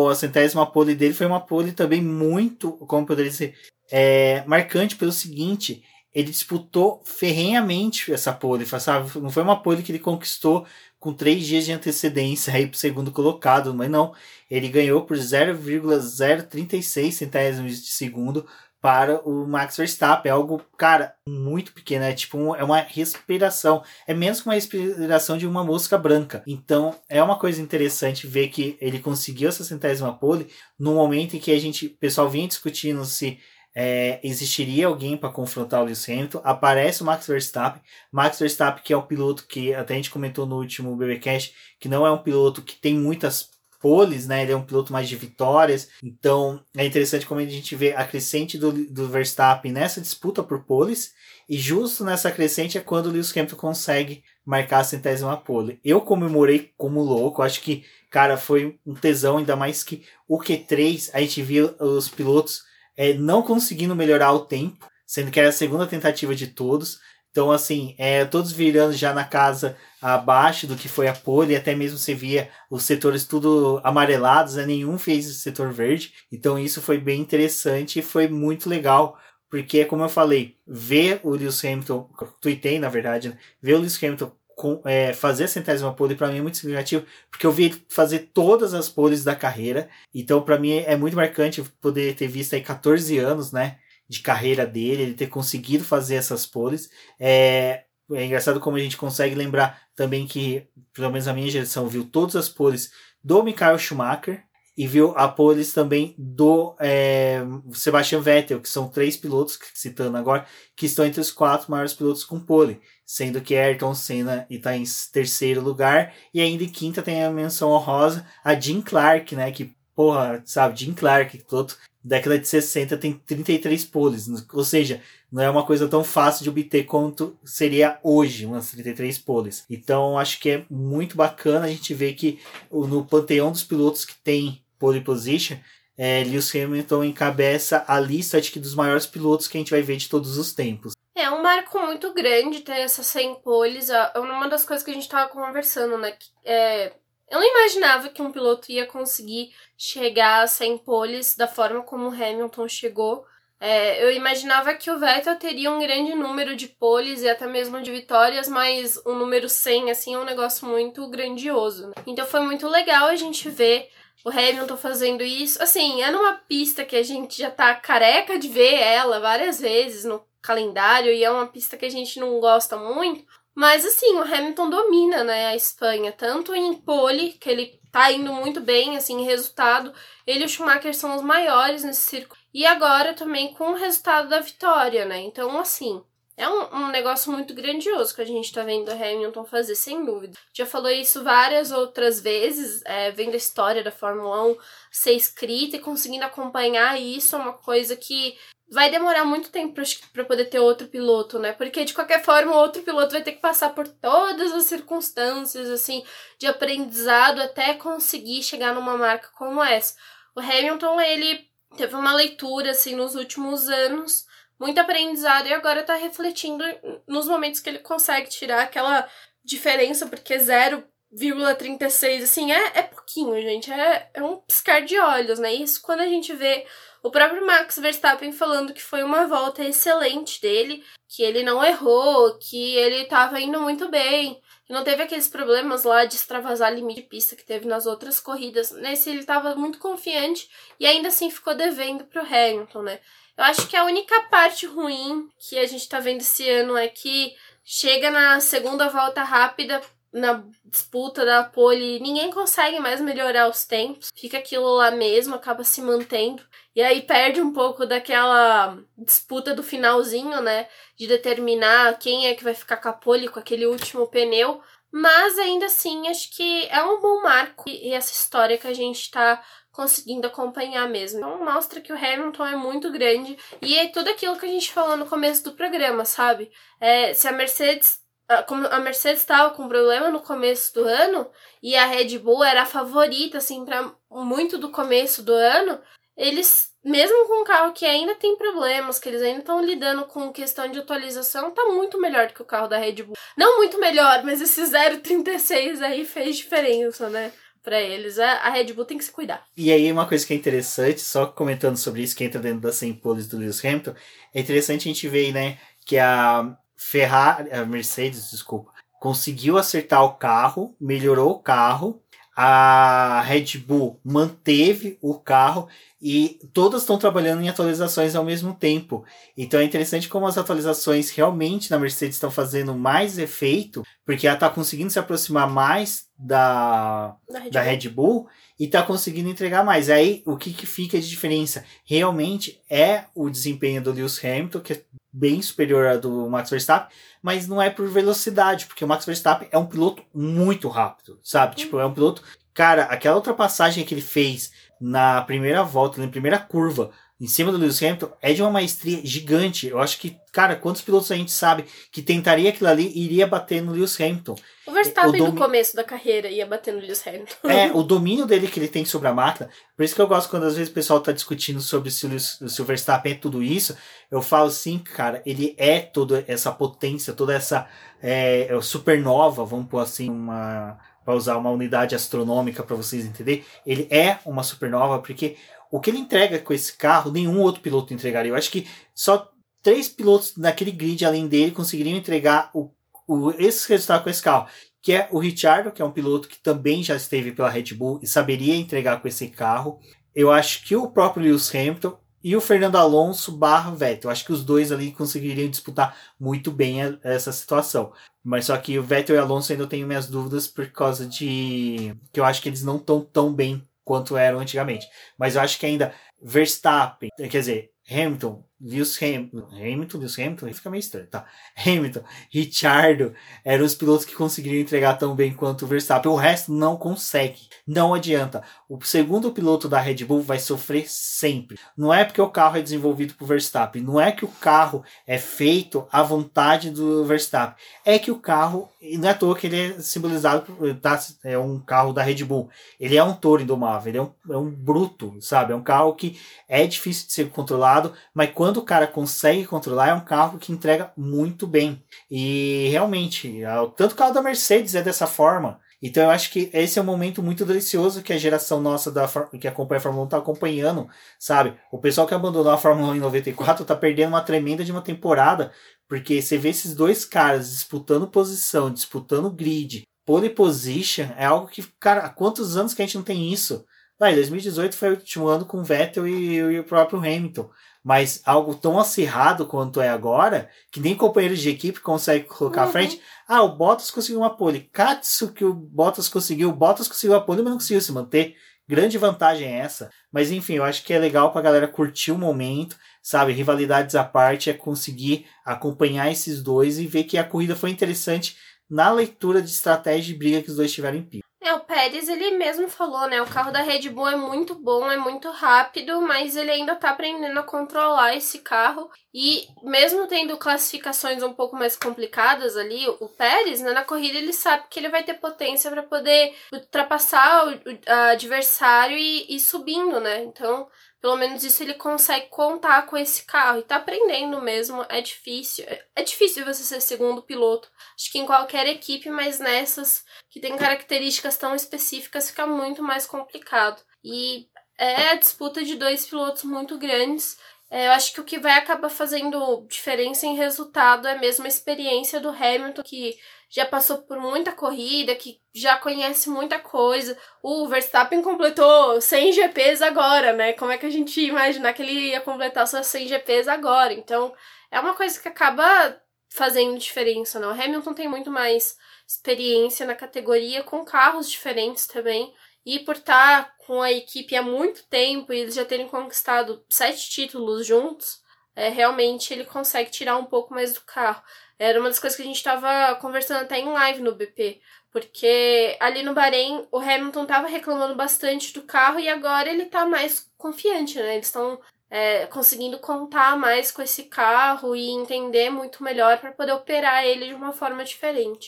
a centésima pole dele foi uma pole também muito, como poderia dizer, é, marcante pelo seguinte, ele disputou ferrenhamente essa pole, sabe? Não foi uma pole que ele conquistou com três dias de antecedência aí para o segundo colocado, mas não, ele ganhou por 0,036 centésimos de segundo para o Max Verstappen. É algo, cara, muito pequeno. É tipo um, é uma respiração. É menos que uma respiração de uma mosca branca. Então é uma coisa interessante ver que ele conseguiu essa centésima pole no momento em que a gente, o pessoal vinha discutindo se é, existiria alguém para confrontar o Lewis Hamilton. Aparece o Max Verstappen. Max Verstappen, que é um piloto que até a gente comentou no último BBcast, que não é um piloto que tem muitas poles, né? Ele é um piloto mais de vitórias. Então é interessante como a gente vê a crescente do, do Verstappen nessa disputa por poles. E justo nessa crescente é quando o Lewis Hamilton consegue marcar a centésima pole. Eu comemorei como louco. Acho que, cara, foi um tesão, ainda mais que o Q3, a gente viu os pilotos é, não conseguindo melhorar o tempo, sendo que era a segunda tentativa de todos. Então, assim, é, todos virando já na casa abaixo do que foi a pole, até mesmo você via os setores tudo amarelados, né? nenhum fez o setor verde. Então, isso foi bem interessante e foi muito legal, porque, como eu falei, ver o Lewis Hamilton, tuitei na verdade, né? ver o Lewis Hamilton com, é, fazer a centésima pole para mim é muito significativo, porque eu vi ele fazer todas as poles da carreira. Então, para mim é muito marcante poder ter visto aí 14 anos, né? de carreira dele, ele ter conseguido fazer essas poles. É, é engraçado como a gente consegue lembrar também que, pelo menos a minha geração, viu todas as poles do Michael Schumacher e viu a poles também do é, Sebastian Vettel, que são três pilotos, citando agora, que estão entre os quatro maiores pilotos com pole, sendo que Ayrton Senna está em terceiro lugar, e ainda em quinta tem a menção honrosa a Jim Clark, né, que porra, sabe, Jim Clark, piloto década de 60 tem 33 poles, ou seja, não é uma coisa tão fácil de obter quanto seria hoje, umas 33 poles. Então acho que é muito bacana a gente ver que no panteão dos pilotos que tem pole position, é, Lewis Hamilton encabeça a lista de que dos maiores pilotos que a gente vai ver de todos os tempos. É um marco muito grande ter essas 100 poles. É uma das coisas que a gente estava conversando, né? É, eu não imaginava que um piloto ia conseguir chegar a 100 poles da forma como o Hamilton chegou. É, eu imaginava que o Vettel teria um grande número de poles e até mesmo de vitórias, mas o número 100 assim é um negócio muito grandioso. Né? Então foi muito legal a gente ver o Hamilton fazendo isso. Assim, é numa pista que a gente já tá careca de ver ela várias vezes no calendário e é uma pista que a gente não gosta muito, mas assim, o Hamilton domina, né, a Espanha, tanto em pole, que ele tá indo muito bem, assim, resultado. Ele e o Schumacher são os maiores nesse circuito. E agora também com o resultado da vitória, né? Então, assim, é um, um, negócio muito grandioso que a gente tá vendo o Hamilton fazer, sem dúvida. Já falou isso várias outras vezes, é, vendo a história da Fórmula 1 ser escrita e conseguindo acompanhar isso é uma coisa que vai demorar muito tempo para poder ter outro piloto, né? Porque de qualquer forma, outro piloto vai ter que passar por todas as circunstâncias, assim, de aprendizado até conseguir chegar numa marca como essa. O Hamilton, ele teve uma leitura, assim, nos últimos anos, muito aprendizado e agora tá refletindo nos momentos que ele consegue tirar aquela diferença, porque 0,36, assim, é, é pouquinho, gente, é, é um piscar de olhos, né? Isso quando a gente vê o próprio Max Verstappen falando que foi uma volta excelente dele, que ele não errou, que ele estava indo muito bem, que não teve aqueles problemas lá de extravasar limite de pista que teve nas outras corridas. Nesse ele estava muito confiante e ainda assim ficou devendo para o Hamilton, né? Eu acho que a única parte ruim que a gente está vendo esse ano é que chega na segunda volta rápida, na disputa da pole, ninguém consegue mais melhorar os tempos. Fica aquilo lá mesmo, acaba se mantendo. E aí perde um pouco daquela disputa do finalzinho, né? De determinar quem é que vai ficar com a pole com aquele último pneu. Mas ainda assim, acho que é um bom marco e essa história que a gente tá conseguindo acompanhar mesmo. Então mostra que o Hamilton é muito grande e é tudo aquilo que a gente falou no começo do programa, sabe? É, se a Mercedes como a Mercedes estava com problema no começo do ano e a Red Bull era a favorita assim para muito do começo do ano, eles mesmo com um carro que ainda tem problemas, que eles ainda estão lidando com questão de atualização, tá muito melhor do que o carro da Red Bull. Não muito melhor, mas esse 036 aí fez diferença, né? Pra eles. A Red Bull tem que se cuidar. E aí, uma coisa que é interessante, só comentando sobre isso, que entra dentro das 100 poles do Lewis Hamilton, é interessante a gente ver, né, que a Ferrari, a Mercedes, desculpa, conseguiu acertar o carro, melhorou o carro, a Red Bull manteve o carro e todas estão trabalhando em atualizações ao mesmo tempo. Então é interessante como as atualizações realmente na Mercedes estão fazendo mais efeito, porque ela está conseguindo se aproximar mais da, da, Red, da Bull. Red Bull e está conseguindo entregar mais. Aí o que, que fica de diferença? Realmente é o desempenho do Lewis Hamilton, que é bem superior ao do Max Verstappen, mas não é por velocidade, porque o Max Verstappen é um piloto muito rápido, sabe? Tipo, é um piloto. Cara, aquela ultrapassagem que ele fez na primeira volta, na primeira curva, em cima do Lewis Hamilton, é de uma maestria gigante. Eu acho que, cara, quantos pilotos a gente sabe que tentaria aquilo ali e iria bater no Lewis Hamilton? O Verstappen o domi... no começo da carreira ia bater no Lewis Hamilton. É, o domínio dele que ele tem sobre a máquina. Por isso que eu gosto quando às vezes o pessoal tá discutindo sobre se o, Lewis, se o Verstappen é tudo isso. Eu falo sim, cara, ele é toda essa potência, toda essa é, é supernova, vamos pôr assim, uma para usar uma unidade astronômica para vocês entenderem, ele é uma supernova porque o que ele entrega com esse carro, nenhum outro piloto entregaria. Eu acho que só três pilotos naquele grid além dele conseguiriam entregar o, o, esse resultado com esse carro. Que é o Richard, que é um piloto que também já esteve pela Red Bull e saberia entregar com esse carro. Eu acho que o próprio Lewis Hamilton e o Fernando Alonso barra Vettel. Acho que os dois ali conseguiriam disputar muito bem a, essa situação. Mas só que o Vettel e o Alonso ainda tenho minhas dúvidas por causa de que eu acho que eles não estão tão bem quanto eram antigamente. Mas eu acho que ainda Verstappen, quer dizer, Hamilton, Lewis Hamilton, Hamilton, Lewis Hamilton, fica meio estranho, tá? Hamilton, Richardo, eram os pilotos que conseguiriam entregar tão bem quanto o Verstappen. O resto não consegue, não adianta. O segundo piloto da Red Bull vai sofrer sempre. Não é porque o carro é desenvolvido por Verstappen, não é que o carro é feito à vontade do Verstappen, é que o carro, não é à toa que ele é simbolizado, tá, é um carro da Red Bull. Ele é um touro indomável, ele é um, é um bruto, sabe? É um carro que é difícil de ser controlado, mas quando o cara consegue controlar, é um carro que entrega muito bem. E realmente, tanto o carro da Mercedes é dessa forma. Então eu acho que esse é um momento muito delicioso que a geração nossa da, que acompanha a Fórmula 1 está acompanhando, sabe? O pessoal que abandonou a Fórmula 1 em 94 está perdendo uma tremenda de uma temporada, porque você vê esses dois caras disputando posição, disputando grid, pole position, é algo que, cara, há quantos anos que a gente não tem isso? Em 2018 foi o último ano com o Vettel e, e, o próprio Hamilton. Mas algo tão acirrado quanto é agora, que nem companheiros de equipe conseguem colocar uhum. à frente. Ah, o Bottas conseguiu uma pole. Katsu que o Bottas conseguiu. O Bottas conseguiu a pole, mas não conseguiu se manter. Grande vantagem é essa. Mas enfim, eu acho que é legal pra galera curtir o momento, sabe? Rivalidades à parte é conseguir acompanhar esses dois e ver que a corrida foi interessante na leitura de estratégia e briga que os dois tiveram em pista. É, o Pérez, ele mesmo falou, né? O carro da Red Bull é muito bom, é muito rápido, mas ele ainda tá aprendendo a controlar esse carro. E mesmo tendo classificações um pouco mais complicadas ali, o Pérez, né, na corrida ele sabe que ele vai ter potência para poder ultrapassar o, o adversário e ir subindo, né? Então, pelo menos isso ele consegue contar com esse carro. E tá aprendendo mesmo. É difícil. É difícil você ser segundo piloto. Acho que em qualquer equipe, mas nessas que tem características tão específicas fica muito mais complicado. E é a disputa de dois pilotos muito grandes. É, eu acho que o que vai acabar fazendo diferença em resultado é mesmo a experiência do Hamilton, que já passou por muita corrida, que já conhece muita coisa. O Verstappen completou 100 GPs agora, né? Como é que a gente ia imaginar que ele ia completar só 100 GPs agora? Então, é uma coisa que acaba fazendo diferença, não. O Hamilton tem muito mais experiência na categoria, com carros diferentes também. E por estar com a equipe há muito tempo e eles já terem conquistado sete títulos juntos, é, realmente ele consegue tirar um pouco mais do carro. Era uma das coisas que a gente estava conversando até em live no BP. Porque ali no Bahrein o Hamilton estava reclamando bastante do carro e agora ele está mais confiante, né? Eles estão é, conseguindo contar mais com esse carro e entender muito melhor para poder operar ele de uma forma diferente.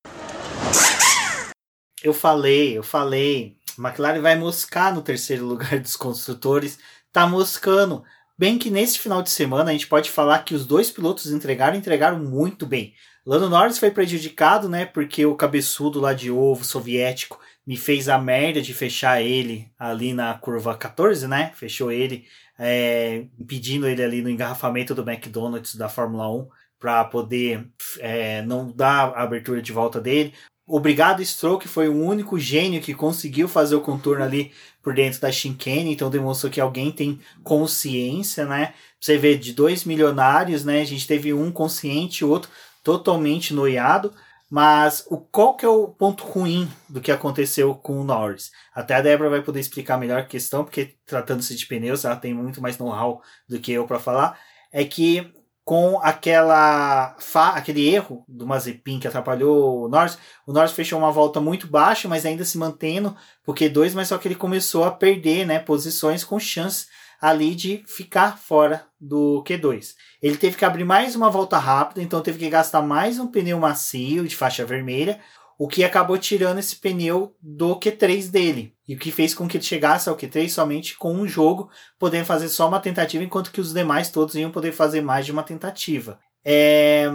Eu falei, eu falei. McLaren vai moscar no terceiro lugar dos construtores. Tá moscando. Bem que nesse final de semana a gente pode falar que os dois pilotos entregaram, entregaram muito bem. Lando Norris foi prejudicado, né? Porque o cabeçudo lá de ovo soviético me fez a merda de fechar ele ali na curva 14, né? Fechou ele, é, impedindo ele ali no engarrafamento do McDonald's da Fórmula 1 para poder é, não dar a abertura de volta dele. Obrigado, Stroll, que foi o único gênio que conseguiu fazer o contorno ali por dentro da chicane, então demonstrou que alguém tem consciência, né? Você vê, de dois milionários, né? A gente teve um consciente, o outro totalmente noiado. Mas o, qual que é o ponto ruim do que aconteceu com o Norris? Até a Débora vai poder explicar melhor a questão, porque tratando-se de pneus, ela tem muito mais know-how do que eu para falar. É que com aquela aquele erro do Mazepin que atrapalhou o Norris. O Norris fechou uma volta muito baixa, mas ainda se mantendo porque dois, mas só que ele começou a perder, né, posições com chance ali de ficar fora do Q2. Ele teve que abrir mais uma volta rápida, então teve que gastar mais um pneu macio de faixa vermelha, o que acabou tirando esse pneu do Q3 dele. E o que fez com que ele chegasse ao Q3 somente com um jogo, podendo fazer só uma tentativa, enquanto que os demais todos iam poder fazer mais de uma tentativa. É...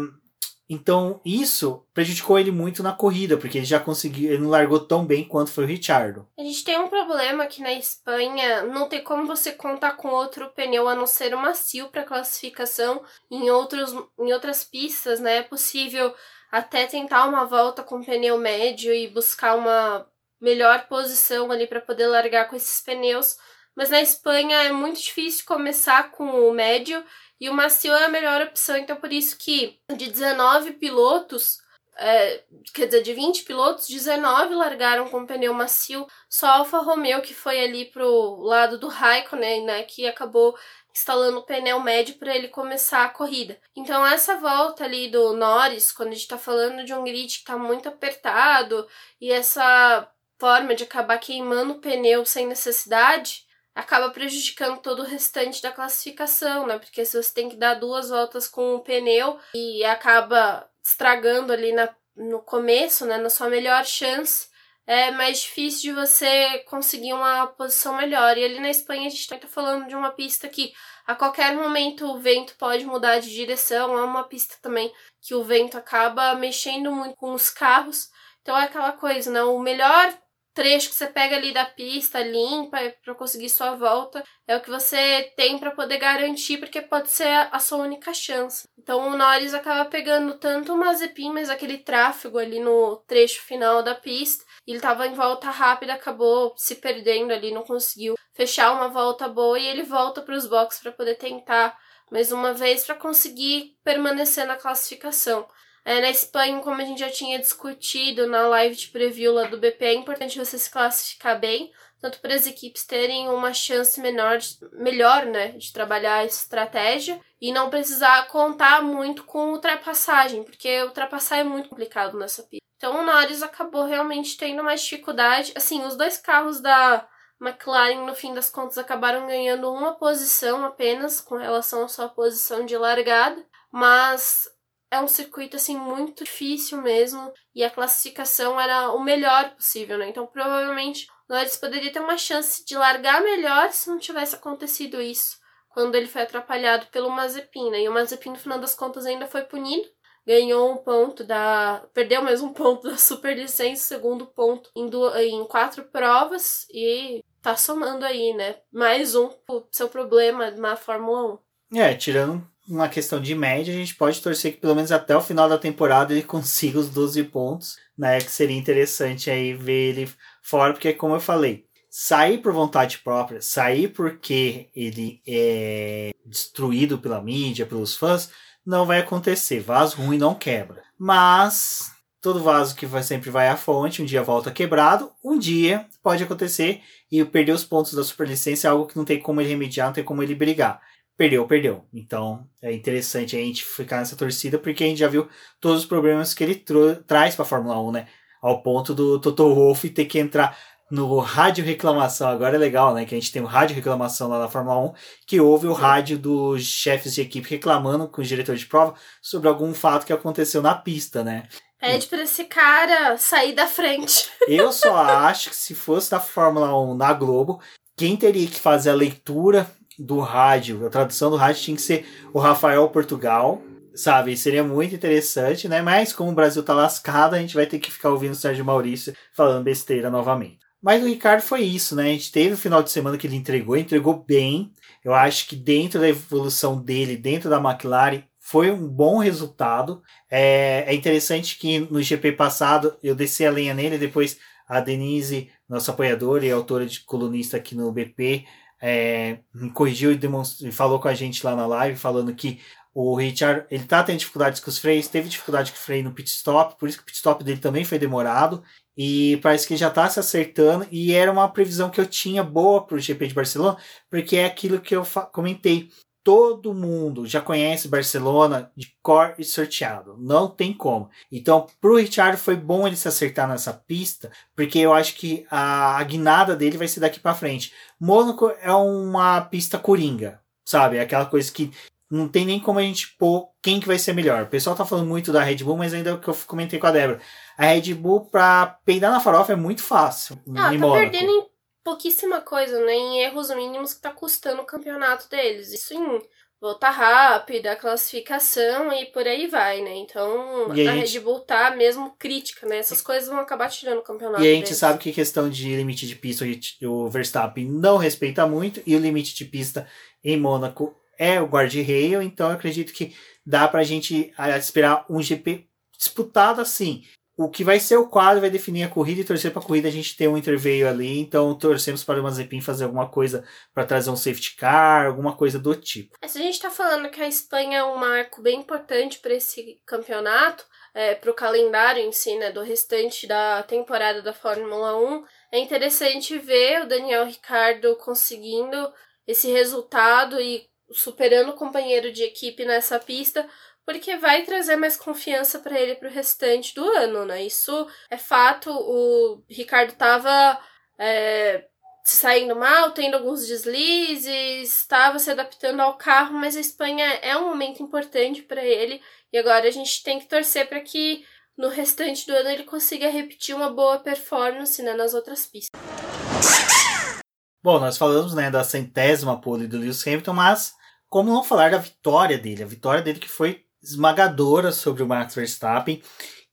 Então, isso prejudicou ele muito na corrida, porque ele já conseguiu, ele não largou tão bem quanto foi o Richardo. A gente tem um problema aqui na Espanha, não tem como você contar com outro pneu a não ser o macio para classificação. Em, outros, em outras pistas, né, é possível até tentar uma volta com pneu médio e buscar uma melhor posição ali para poder largar com esses pneus. Mas na Espanha é muito difícil começar com o médio e o macio é a melhor opção. Então, por isso que de 19 pilotos, é, quer dizer, de 20 pilotos, 19 largaram com pneu macio. Só a Alfa Romeo, que foi ali pro lado do Raikkonen, né, que acabou instalando o pneu médio para ele começar a corrida. Então essa volta ali do Norris, quando a gente está falando de um grid que está muito apertado e essa forma de acabar queimando o pneu sem necessidade, acaba prejudicando todo o restante da classificação, né? Porque se você tem que dar duas voltas com o pneu e acaba estragando ali na, no começo, né, na sua melhor chance, é mais difícil de você conseguir uma posição melhor. E ali na Espanha a gente está falando de uma pista que a qualquer momento o vento pode mudar de direção, é uma pista também que o vento acaba mexendo muito com os carros. Então é aquela coisa, né? O melhor trecho que você pega ali da pista limpa para conseguir sua volta é o que você tem para poder garantir, porque pode ser a sua única chance. Então o Norris acaba pegando tanto o Mazepin, mas aquele tráfego ali no trecho final da pista, ele estava em volta rápida, acabou se perdendo ali, não conseguiu fechar uma volta boa e ele volta para os boxes para poder tentar mais uma vez para conseguir permanecer na classificação. É, na Espanha, como a gente já tinha discutido na live de preview lá do BP, é importante você se classificar bem, tanto para as equipes terem uma chance menor, melhor né, de trabalhar a estratégia e não precisar contar muito com ultrapassagem, porque ultrapassar é muito complicado nessa pista. Então o Norris acabou realmente tendo mais dificuldade. Assim, os dois carros da McLaren, no fim das contas, acabaram ganhando uma posição apenas com relação à sua posição de largada, mas é um circuito assim muito difícil mesmo e a classificação era o melhor possível, né? Então provavelmente o Norris poderia ter uma chance de largar melhor se não tivesse acontecido isso quando ele foi atrapalhado pelo Mazepin, né? E o Mazepin no final das contas ainda foi punido, ganhou um ponto da, perdeu mais um ponto da superlicença, segundo ponto em, duas, em quatro provas e tá somando aí, né? Mais um seu problema na Fórmula 1. É, tirando uma questão de média, a gente pode torcer que pelo menos até o final da temporada ele consiga os 12 pontos, né? Que seria interessante aí ver ele fora, porque como eu falei, sair por vontade própria, sair porque ele é destruído pela mídia, pelos fãs, não vai acontecer. Vaso ruim não quebra. Mas todo vaso que vai, sempre vai à fonte, um dia volta quebrado, um dia pode acontecer e perder os pontos da superlicença é algo que não tem como ele remediar, não tem como ele brigar. Perdeu, perdeu. Então é interessante a gente ficar nessa torcida porque a gente já viu todos os problemas que ele traz para a Fórmula 1, né? Ao ponto do Toto Wolff ter que entrar no rádio reclamação. Agora é legal, né? Que a gente tem o rádio reclamação lá na Fórmula 1, que houve o rádio dos chefes de equipe reclamando com o diretor de prova sobre algum fato que aconteceu na pista, né? Pede pra esse cara sair da frente. Eu só acho que se fosse da Fórmula 1 na Globo, quem teria que fazer a leitura do rádio, a tradução do rádio tinha que ser o Rafael Portugal, sabe? Seria muito interessante, né? Mas como o Brasil tá lascado, a gente vai ter que ficar ouvindo o Sérgio Maurício falando besteira novamente. Mas o Ricardo foi isso, né? A gente teve o final de semana que ele entregou, entregou bem. Eu acho que dentro da evolução dele, dentro da McLaren, foi um bom resultado. É, é interessante que no GP passado eu desci a lenha nele, depois a Denise, nossa apoiadora e autora de colunista aqui no BP, é, corrigiu e, e falou com a gente lá na live, falando que o Richard, ele tá tendo dificuldades com os freios, teve dificuldade com o freio no pit stop, por isso que o pit stop dele também foi demorado. E parece que já está se acertando. E era uma previsão que eu tinha boa para o GP de Barcelona, porque é aquilo que eu comentei. Todo mundo já conhece Barcelona de cor e sorteado. Não tem como. Então, para o Richard foi bom ele se acertar nessa pista, porque eu acho que a, guinada dele vai ser daqui para frente. Mônaco é uma pista coringa, sabe? É aquela coisa que não tem nem como a gente pôr quem que vai ser melhor. O pessoal tá falando muito da Red Bull, mas ainda é o que eu comentei com a Débora. A Red Bull pra peidar na farofa é muito fácil. Ah, tá Mônaco. perdendo em pouquíssima coisa, né? Em erros mínimos que tá custando o campeonato deles. Isso em volta rápida, classificação e por aí vai, né? Então a, a gente... Red Bull tá mesmo crítica, né? Essas coisas vão acabar tirando o campeonato. E a gente deles. sabe que questão de limite de pista o Verstappen não respeita muito e o limite de pista em Mônaco é o guarda-rail, então eu acredito que dá pra gente esperar um GP disputado assim. O que vai ser o quadro vai definir a corrida e torcer para a corrida a gente ter um interveio ali, então torcemos para o Mazepin fazer alguma coisa para trazer um safety car, alguma coisa do tipo. Se a gente está falando que a Espanha é um marco bem importante para esse campeonato, é, para o calendário em si, né, do restante da temporada da Fórmula 1, é interessante ver o Daniel Ricardo conseguindo esse resultado e superando o companheiro de equipe nessa pista, porque vai trazer mais confiança para ele para o restante do ano, né? Isso é fato. O Ricardo estava é, se saindo mal, tendo alguns deslizes, estava se adaptando ao carro, mas a Espanha é um momento importante para ele e agora a gente tem que torcer para que no restante do ano ele consiga repetir uma boa performance né, nas outras pistas. Bom, nós falamos né, da centésima pole do Lewis Hamilton, mas como não falar da vitória dele? A vitória dele que foi esmagadora sobre o Max Verstappen.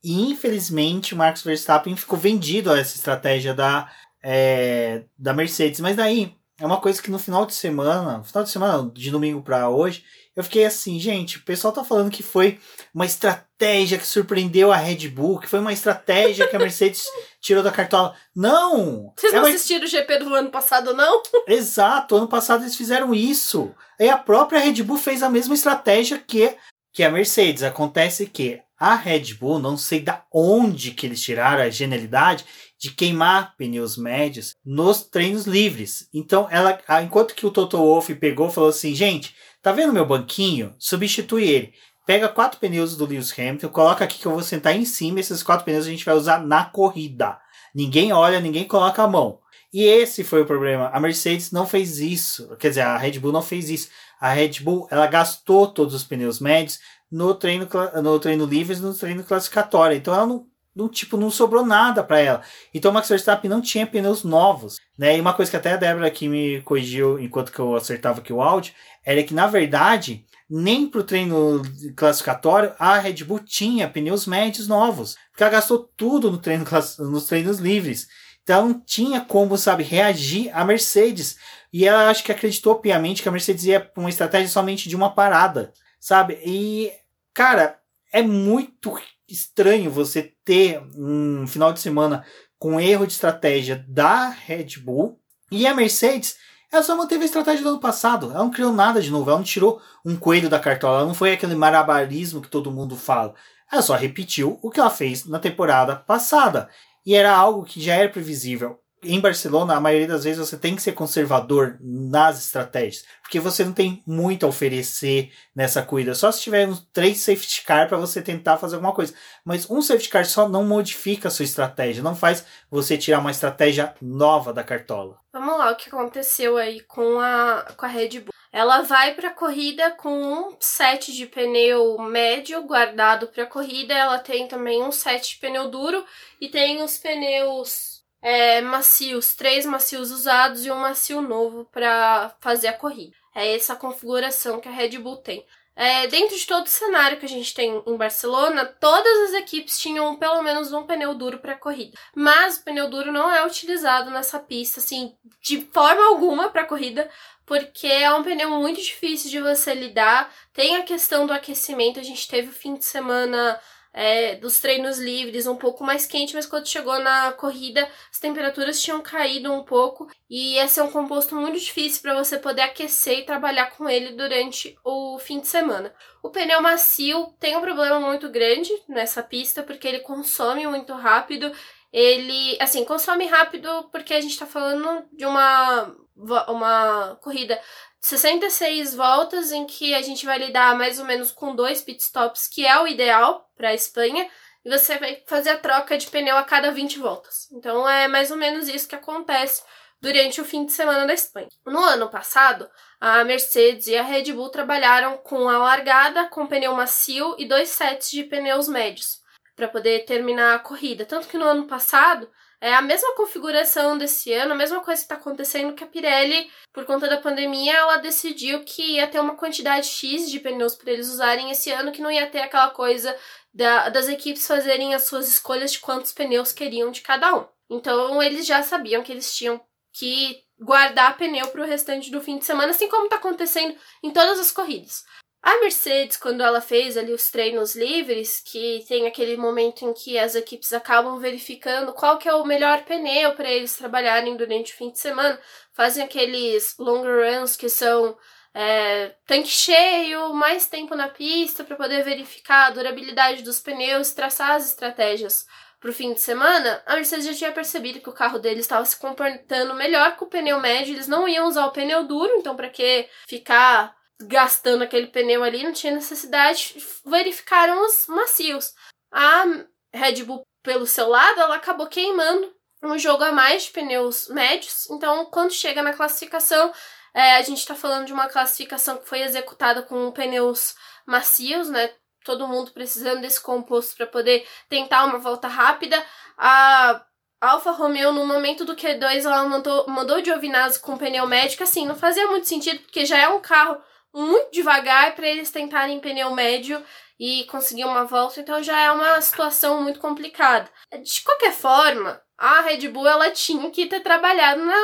E infelizmente o Max Verstappen ficou vendido a essa estratégia da, é, da Mercedes. Mas daí é uma coisa que no final de semana, final de semana, de domingo para hoje, eu fiquei assim, gente, o pessoal tá falando que foi uma estratégia que surpreendeu a Red Bull, que foi uma estratégia que a Mercedes tirou da cartola. Não! Vocês é não é assistiram o GP do ano passado, não? Exato, ano passado eles fizeram isso. Aí a própria Red Bull fez a mesma estratégia que, que a Mercedes. Acontece que a Red Bull, não sei da onde que eles tiraram a genialidade de queimar pneus médios nos treinos livres. Então, ela, enquanto que o Toto Wolff pegou, falou assim, gente, Tá vendo meu banquinho? Substitui ele. Pega quatro pneus do Lewis Hamilton, coloca aqui que eu vou sentar em cima. Esses quatro pneus a gente vai usar na corrida. Ninguém olha, ninguém coloca a mão. E esse foi o problema. A Mercedes não fez isso. Quer dizer, a Red Bull não fez isso. A Red Bull ela gastou todos os pneus médios no treino, no treino livre e no treino classificatório. Então ela não, não, tipo, não sobrou nada para ela. Então o Max Verstappen não tinha pneus novos. Né? E uma coisa que até a Débora aqui me corrigiu enquanto que eu acertava aqui o áudio era que, na verdade, nem para o treino classificatório a Red Bull tinha pneus médios novos, porque ela gastou tudo no treino, nos treinos livres. Então tinha como, sabe, reagir à Mercedes. E ela acho que acreditou piamente que a Mercedes ia uma estratégia somente de uma parada, sabe? E, cara, é muito estranho você ter um final de semana com erro de estratégia da Red Bull e a Mercedes Ela só manteve a estratégia do ano passado. Ela não criou nada de novo. Ela não tirou um coelho da cartola. Ela não foi aquele marabarismo que todo mundo fala. Ela só repetiu o que ela fez na temporada passada. E era algo que já era previsível em Barcelona, a maioria das vezes você tem que ser conservador nas estratégias, porque você não tem muito a oferecer nessa corrida. Só se tiver uns três safety car para você tentar fazer alguma coisa. Mas um safety car só não modifica a sua estratégia, não faz você tirar uma estratégia nova da cartola. Vamos lá, o que aconteceu aí com a, com a Red Bull. Ela vai para a corrida com um set de pneu médio guardado para a corrida. Ela tem também um set de pneu duro e tem os pneus é, macios, três macios usados e um macio novo para fazer a corrida. É essa configuração que a Red Bull tem. É, dentro de todo o cenário que a gente tem em Barcelona, todas as equipes tinham pelo menos um pneu duro para corrida. Mas o pneu duro não é utilizado nessa pista, assim, de forma alguma para corrida, porque é um pneu muito difícil de você lidar. Tem a questão do aquecimento, a gente teve o fim de semana é, dos treinos livres um pouco mais quente, mas quando chegou na corrida as temperaturas tinham caído um pouco e esse é um composto muito difícil para você poder aquecer e trabalhar com ele durante o fim de semana. O pneu macio tem um problema muito grande nessa pista porque ele consome muito rápido. Ele, assim, consome rápido porque a gente tá falando de uma uma corrida 66 voltas em que a gente vai lidar mais ou menos com dois pitstops, que é o ideal para a Espanha, e você vai fazer a troca de pneu a cada 20 voltas. Então é mais ou menos isso que acontece durante o fim de semana da Espanha. No ano passado, a Mercedes e a Red Bull trabalharam com a largada, com pneu macio e dois sets de pneus médios para poder terminar a corrida. Tanto que no ano passado é a mesma configuração desse ano, a mesma coisa que está acontecendo que a Pirelli, por conta da pandemia, ela decidiu que ia ter uma quantidade X de pneus para eles usarem esse ano, que não ia ter aquela coisa da, das equipes fazerem as suas escolhas de quantos pneus queriam de cada um. Então eles já sabiam que eles tinham que guardar pneu para o restante do fim de semana, assim como está acontecendo em todas as corridas. A Mercedes, quando ela fez ali os treinos livres, que tem aquele momento em que as equipes acabam verificando qual que é o melhor pneu para eles trabalharem durante o fim de semana, fazem aqueles long runs que são é, tanque cheio, mais tempo na pista para poder verificar a durabilidade dos pneus, traçar as estratégias para o fim de semana, a Mercedes já tinha percebido que o carro deles estava se comportando melhor com o pneu médio, eles não iam usar o pneu duro, então para que ficar gastando aquele pneu ali, não tinha necessidade, verificaram os macios. A Red Bull, pelo seu lado, ela acabou queimando um jogo a mais de pneus médios, então quando chega na classificação, é, a gente está falando de uma classificação que foi executada com pneus macios, né? Todo mundo precisando desse composto para poder tentar uma volta rápida. A Alfa Romeo, no momento do Q2, ela mandou, mandou de Giovinazzi com pneu médio, assim, não fazia muito sentido, porque já é um carro muito devagar para eles tentarem pneu médio e conseguir uma volta, então já é uma situação muito complicada. De qualquer forma, a Red Bull ela tinha que ter trabalhado na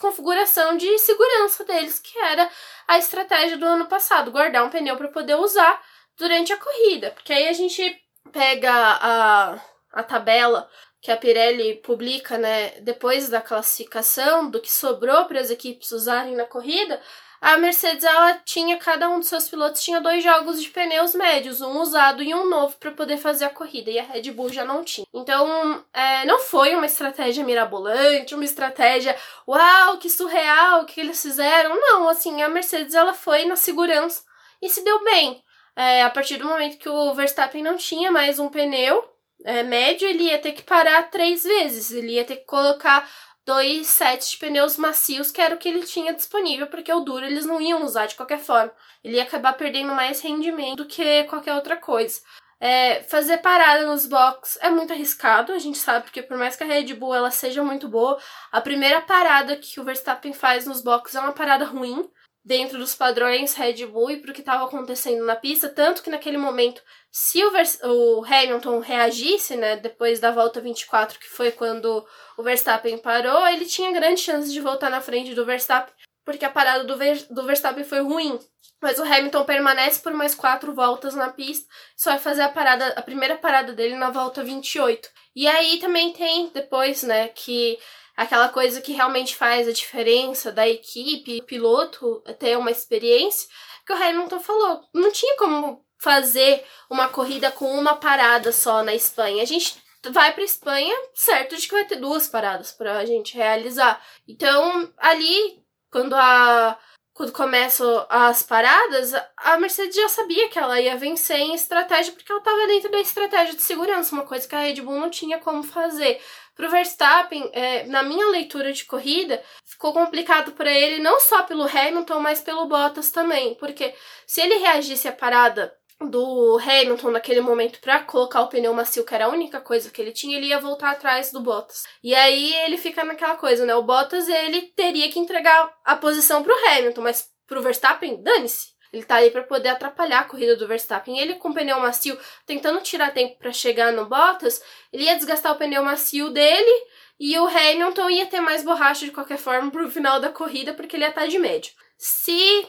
configuração de segurança deles, que era a estratégia do ano passado, guardar um pneu para poder usar durante a corrida, porque aí a gente pega a, a tabela que a Pirelli publica, né, depois da classificação, do que sobrou para as equipes usarem na corrida, a Mercedes ela tinha cada um dos seus pilotos tinha dois jogos de pneus médios, um usado e um novo para poder fazer a corrida e a Red Bull já não tinha. Então é, não foi uma estratégia mirabolante, uma estratégia uau que surreal que eles fizeram. Não, assim a Mercedes ela foi na segurança e se deu bem. É, a partir do momento que o Verstappen não tinha mais um pneu é, médio, ele ia ter que parar três vezes. Ele ia ter que colocar dois sets de pneus macios, que era o que ele tinha disponível, porque o duro eles não iam usar de qualquer forma. Ele ia acabar perdendo mais rendimento do que qualquer outra coisa. É, fazer parada nos boxes é muito arriscado, a gente sabe, porque por mais que a Red Bull ela seja muito boa, a primeira parada que o Verstappen faz nos boxes é uma parada ruim, dentro dos padrões Red Bull e para o que estava acontecendo na pista, tanto que naquele momento, se o, o Hamilton reagisse, né, depois da volta 24, que foi quando o Verstappen parou, ele tinha grande chance de voltar na frente do Verstappen, porque a parada do, Ver do Verstappen foi ruim. Mas o Hamilton permanece por mais quatro voltas na pista, só vai fazer a parada, a primeira parada dele na volta 28. E aí também tem depois, né, que aquela coisa que realmente faz a diferença da equipe, o piloto ter uma experiência, que o Hamilton falou, não tinha como fazer uma corrida com uma parada só na Espanha. A gente vai para Espanha certo de que vai ter duas paradas para a gente realizar. Então, ali quando a quando começam as paradas, a Mercedes já sabia que ela ia vencer em estratégia porque ela estava dentro da estratégia de segurança, uma coisa que a Red Bull não tinha como fazer. Para o Verstappen, é, na minha leitura de corrida, ficou complicado para ele não só pelo Hamilton, mas pelo Bottas também, porque se ele reagisse à parada do Hamilton naquele momento para colocar o pneu macio, que era a única coisa que ele tinha, ele ia voltar atrás do Bottas. E aí ele fica naquela coisa, né? O Bottas ele teria que entregar a posição pro Hamilton, mas pro Verstappen, dane-se. Ele tá aí para poder atrapalhar a corrida do Verstappen. Ele com o pneu macio, tentando tirar tempo para chegar no Bottas, ele ia desgastar o pneu macio dele e o Hamilton ia ter mais borracha de qualquer forma pro final da corrida, porque ele ia estar tá de médio. Se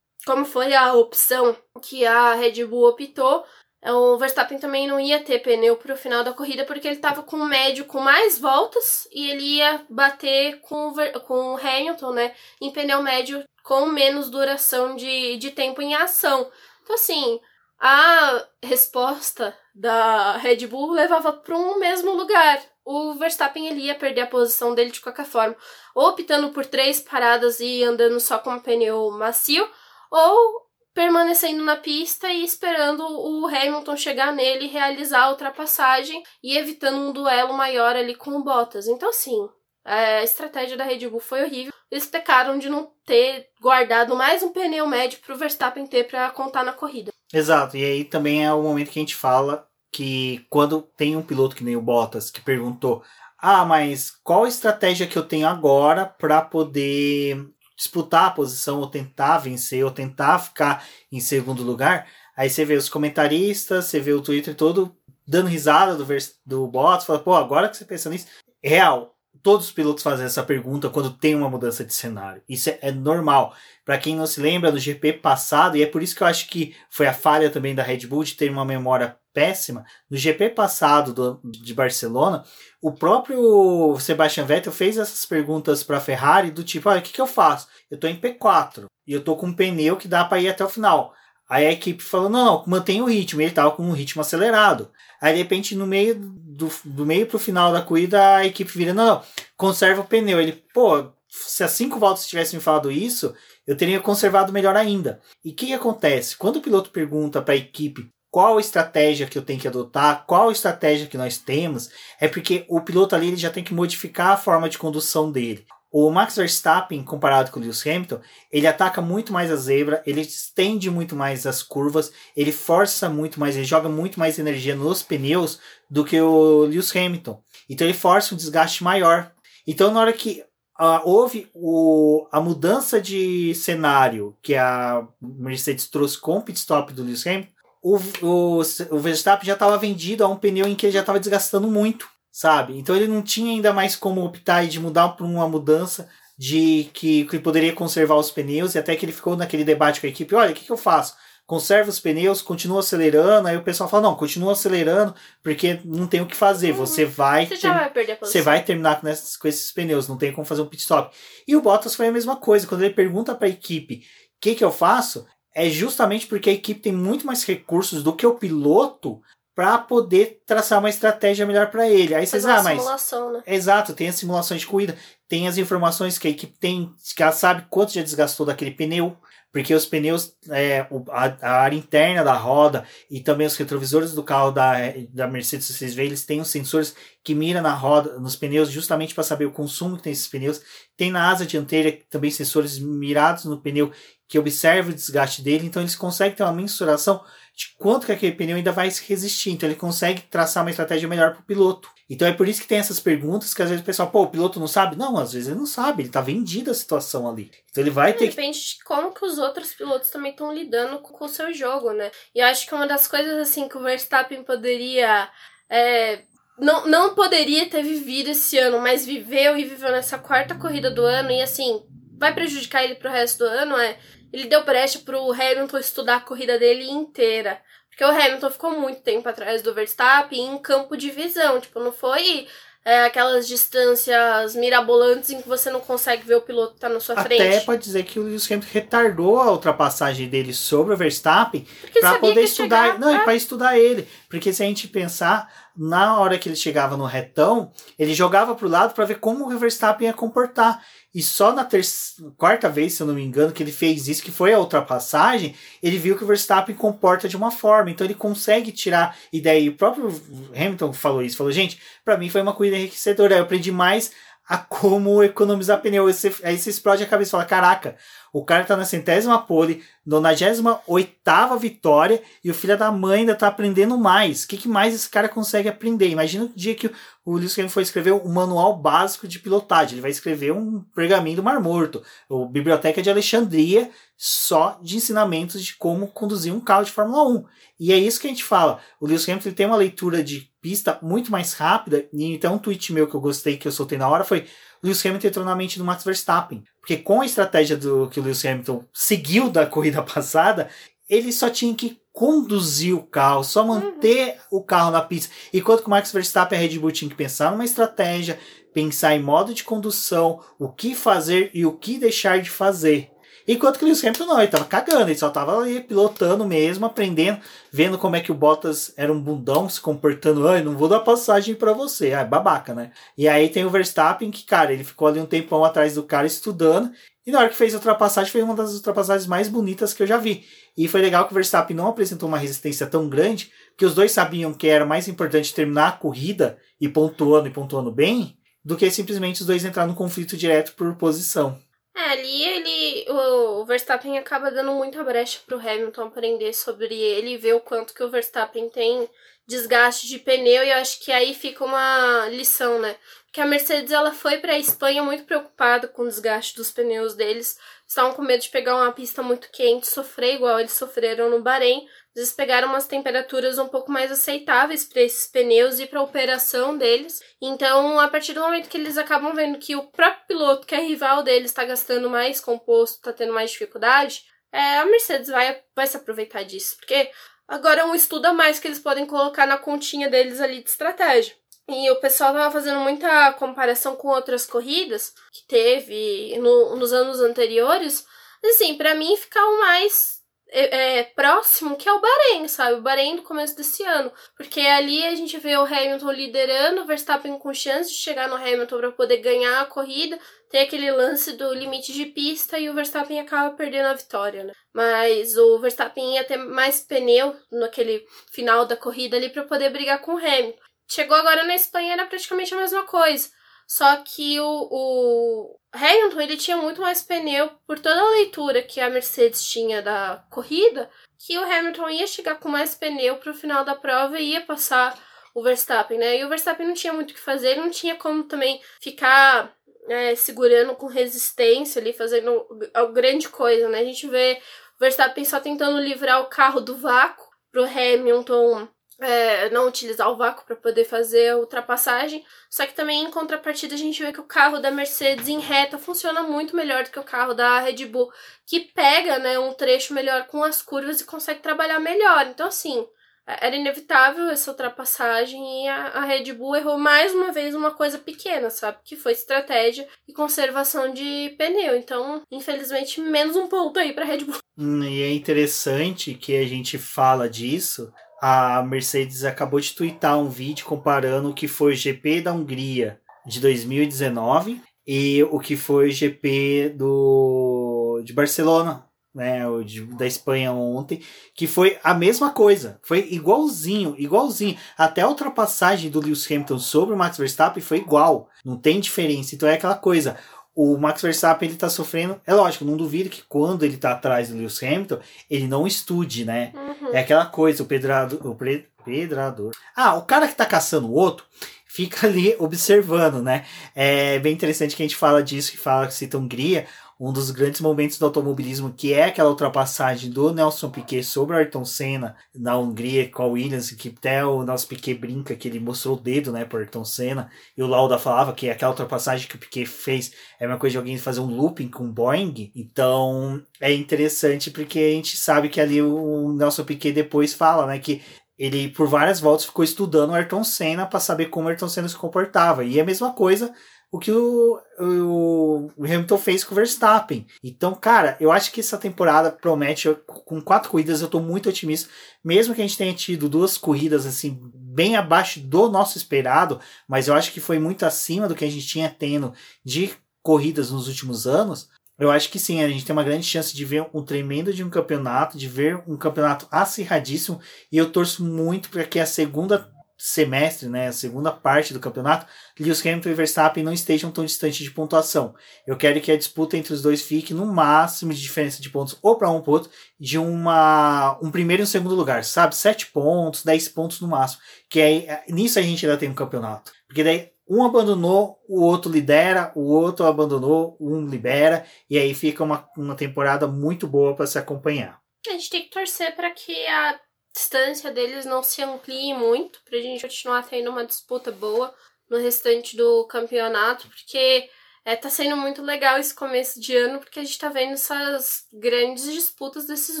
como foi a opção que a Red Bull optou, o Verstappen também não ia ter pneu para o final da corrida porque ele estava com o médio com mais voltas e ele ia bater com o, com o Hamilton, né, em pneu médio com menos duração de, de tempo em ação. Então, assim, a resposta da Red Bull levava para um mesmo lugar. O Verstappen ele ia perder a posição dele de qualquer forma, optando por três paradas e andando só com o pneu macio, ou permanecendo na pista e esperando o Hamilton chegar nele e realizar a ultrapassagem e evitando um duelo maior ali com o Bottas. Então, assim, a estratégia da Red Bull foi horrível. Eles pecaram de não ter guardado mais um pneu médio para o Verstappen ter para contar na corrida. Exato, e aí também é o momento que a gente fala que quando tem um piloto que nem o Bottas que perguntou: "Ah, mas qual estratégia que eu tenho agora para poder disputar a posição, ou tentar vencer, ou tentar ficar em segundo lugar, aí você vê os comentaristas, você vê o Twitter todo dando risada do, do Bottas, fala, pô, agora que você pensa nisso, real, todos os pilotos fazem essa pergunta quando tem uma mudança de cenário. Isso é, é normal. Para quem não se lembra, no GP passado, e é por isso que eu acho que foi a falha também da Red Bull de ter uma memória péssima. No GP passado do, de Barcelona, o próprio Sebastian Vettel fez essas perguntas para a Ferrari do tipo, olha, o que, que eu faço? Eu estou em P4 e eu estou com um pneu que dá para ir até o final. Aí a equipe falou, não, não, mantém o ritmo. Ele estava com um ritmo acelerado. Aí de repente, no meio do, do meio pro final da corrida, a equipe vira, não, não, conserva o pneu. Ele, pô, se as cinco voltas tivessem falado isso, eu teria conservado melhor ainda. E o que, que acontece? Quando o piloto pergunta para a equipe qual estratégia que eu tenho que adotar, qual estratégia que nós temos, é porque o piloto ali ele já tem que modificar a forma de condução dele. O Max Verstappen, comparado com o Lewis Hamilton, ele ataca muito mais a zebra, ele estende muito mais as curvas, ele força muito mais, ele joga muito mais energia nos pneus do que o Lewis Hamilton. Então ele força um desgaste maior. Então na hora que uh, houve o, a mudança de cenário que a Mercedes trouxe com o pit stop do Lewis Hamilton, o, o, o Verstappen já estava vendido a um pneu em que ele já estava desgastando muito, sabe? Então ele não tinha ainda mais como optar de mudar para uma mudança de que, que ele poderia conservar os pneus e até que ele ficou naquele debate com a equipe, olha, o que, que eu faço? Conserva os pneus, continua acelerando, aí o pessoal fala, não, continua acelerando, porque não tem o que fazer, uhum. você vai... Você já vai perder a posição. Você vai terminar com, esses, com esses pneus, não tem como fazer um pit stop. E o Bottas foi a mesma coisa, quando ele pergunta para a equipe, o que, que eu faço? é justamente porque a equipe tem muito mais recursos do que o piloto para poder traçar uma estratégia melhor para ele. Aí vocês, ah, mas. Simulação, né? Exato, tem as simulações de corrida, tem as informações que a equipe tem, que ela sabe quanto já desgastou daquele pneu, porque os pneus, é, a, a, área interna da roda e também os retrovisores do carro da, da Mercedes, vocês veem, eles têm os sensores que miram na roda, nos pneus, justamente para saber o consumo que tem esses pneus. Tem na asa dianteira também sensores mirados no pneu que observa o desgaste dele, então eles conseguem ter uma mensuração de quanto que aquele pneu ainda vai resistir. Então ele consegue traçar uma estratégia melhor para o piloto. Então é por isso que tem essas perguntas que às vezes o pessoal, pô, o piloto não sabe? Não, às vezes ele não sabe, ele está vendido a situação ali. Então ele vai ter Depende que... de como que os outros pilotos também estão lidando com o seu jogo, né? E eu acho que uma das coisas assim que o Verstappen poderia. É, não, não poderia ter vivido esse ano, mas viveu e viveu nessa quarta corrida do ano e assim, vai prejudicar ele pro resto do ano é ele deu brecha pro Hamilton estudar a corrida dele inteira. Porque o Hamilton ficou muito tempo atrás do Verstappen em campo de visão. Tipo, não foi é, aquelas distâncias mirabolantes em que você não consegue ver o piloto que tá na sua Até frente. Até pode dizer que o Lewis Hamilton retardou a ultrapassagem dele sobre o Verstappen para poder estudar, não, é. para estudar ele, porque se a gente pensar na hora que ele chegava no retão, ele jogava pro lado para ver como o Verstappen ia comportar. E só na terça, quarta vez, se eu não me engano, que ele fez isso, que foi a ultrapassagem, ele viu que o Verstappen comporta de uma forma. Então ele consegue tirar ideia. E o próprio Hamilton falou isso, falou, gente, para mim foi uma corrida enriquecedora. Eu aprendi mais a como economizar pneu. Aí você, aí você explode a cabeça e fala: caraca, o cara tá na centésima pole, 98 vitória, e o filho da mãe ainda tá aprendendo mais. O que, que mais esse cara consegue aprender? Imagina o dia que o Lewis Hamilton foi escrever um manual básico de pilotagem. Ele vai escrever um pergaminho do Mar Morto, ou Biblioteca de Alexandria, só de ensinamentos de como conduzir um carro de Fórmula 1. E é isso que a gente fala. O Lewis Hamilton tem uma leitura de pista muito mais rápida. E então um tweet meu que eu gostei, que eu soltei na hora, foi Lewis Hamilton entrou na mente do Max Verstappen. Porque com a estratégia do que o Lewis Hamilton seguiu da corrida passada, ele só tinha que conduzir o carro, só manter uhum. o carro na pista. Enquanto que o Max Verstappen e a Red Bull tinha que pensar numa estratégia, pensar em modo de condução, o que fazer e o que deixar de fazer. Enquanto que o Lewis Hamilton não, ele tava cagando, ele só tava ali pilotando mesmo, aprendendo, vendo como é que o Bottas era um bundão, se comportando, ai, não vou dar passagem para você, ah, babaca, né? E aí tem o Verstappen que, cara, ele ficou ali um tempão atrás do cara estudando, e na hora que fez a ultrapassagem, foi uma das ultrapassagens mais bonitas que eu já vi. E foi legal que o Verstappen não apresentou uma resistência tão grande, que os dois sabiam que era mais importante terminar a corrida e pontuando e pontuando bem, do que simplesmente os dois entrar no conflito direto por posição. É, ali ele. O Verstappen acaba dando muita brecha pro Hamilton aprender sobre ele e ver o quanto que o Verstappen tem desgaste de pneu, e eu acho que aí fica uma lição, né? Porque a Mercedes ela foi para a Espanha muito preocupada com o desgaste dos pneus deles. Estavam com medo de pegar uma pista muito quente, sofrer igual eles sofreram no Bahrein, eles pegaram umas temperaturas um pouco mais aceitáveis para esses pneus e para a operação deles. Então, a partir do momento que eles acabam vendo que o próprio piloto, que é rival deles, está gastando mais composto, está tendo mais dificuldade, é, a Mercedes vai, vai se aproveitar disso. Porque agora é um estudo a mais que eles podem colocar na continha deles ali de estratégia. E o pessoal tava fazendo muita comparação com outras corridas que teve no, nos anos anteriores. Assim, para mim ficar o mais é, é, próximo, que é o Bahrein, sabe? O Bahrein do começo desse ano. Porque ali a gente vê o Hamilton liderando, o Verstappen com chance de chegar no Hamilton para poder ganhar a corrida. Tem aquele lance do limite de pista e o Verstappen acaba perdendo a vitória, né? Mas o Verstappen ia ter mais pneu naquele final da corrida ali para poder brigar com o Hamilton. Chegou agora na Espanha, era praticamente a mesma coisa. Só que o, o Hamilton ele tinha muito mais pneu por toda a leitura que a Mercedes tinha da corrida, que o Hamilton ia chegar com mais pneu para o final da prova e ia passar o Verstappen, né? E o Verstappen não tinha muito o que fazer, ele não tinha como também ficar é, segurando com resistência ali, fazendo grande coisa, né? A gente vê o Verstappen só tentando livrar o carro do vácuo pro Hamilton é, não utilizar o vácuo para poder fazer a ultrapassagem. Só que também em contrapartida a gente vê que o carro da Mercedes em reta funciona muito melhor do que o carro da Red Bull, que pega né, um trecho melhor com as curvas e consegue trabalhar melhor. Então, assim, é, era inevitável essa ultrapassagem e a, a Red Bull errou mais uma vez uma coisa pequena, sabe? Que foi estratégia e conservação de pneu. Então, infelizmente, menos um ponto aí para Red Bull. Hum, e é interessante que a gente fala disso, a Mercedes acabou de twittar um vídeo comparando o que foi o GP da Hungria de 2019 e o que foi o GP do, de Barcelona, né, o de, da Espanha ontem, que foi a mesma coisa, foi igualzinho, igualzinho. Até a ultrapassagem do Lewis Hamilton sobre o Max Verstappen foi igual, não tem diferença. Então é aquela coisa, o Max Verstappen ele tá sofrendo. É lógico, não duvido que quando ele tá atrás do Lewis Hamilton, ele não estude, né? Uhum. É aquela coisa, o pedrado, o pre, pedrador. Ah, o cara que tá caçando o outro fica ali observando, né? É bem interessante que a gente fala disso, que fala que cita Hungria um dos grandes momentos do automobilismo, que é aquela ultrapassagem do Nelson Piquet sobre o Ayrton Senna na Hungria com a Williams, que até o Nelson Piquet brinca que ele mostrou o dedo, né, para Ayrton Senna, e o Lauda falava que aquela ultrapassagem que o Piquet fez é uma coisa de alguém fazer um looping com um Boeing, então é interessante porque a gente sabe que ali o Nelson Piquet depois fala, né, que ele por várias voltas ficou estudando o Ayrton Senna para saber como o Ayrton Senna se comportava. E é a mesma coisa o que o, o, Hamilton fez com o Verstappen. Então, cara, eu acho que essa temporada promete. Com quatro corridas, eu tô muito otimista. Mesmo que a gente tenha tido duas corridas assim, bem abaixo do nosso esperado, mas eu acho que foi muito acima do que a gente tinha tendo de corridas nos últimos anos. Eu acho que sim, a gente tem uma grande chance de ver um tremendo de um campeonato, de ver um campeonato acirradíssimo, e eu torço muito para que a segunda semestre, né, a segunda parte do campeonato, Lewis Hamilton e Verstappen não estejam tão distantes de pontuação. Eu quero que a disputa entre os dois fique no máximo de diferença de pontos, ou para um ou outro, de uma, um primeiro e um segundo lugar, sabe? Sete pontos, dez pontos no máximo. Que aí, nisso a gente ainda tem um campeonato. Porque daí um abandonou, o outro lidera, o outro abandonou, um libera, e aí fica uma, uma temporada muito boa para se acompanhar. A gente tem que torcer para que a distância deles não se amplie muito, para a gente continuar tendo uma disputa boa no restante do campeonato, porque é, tá sendo muito legal esse começo de ano, porque a gente tá vendo essas grandes disputas desses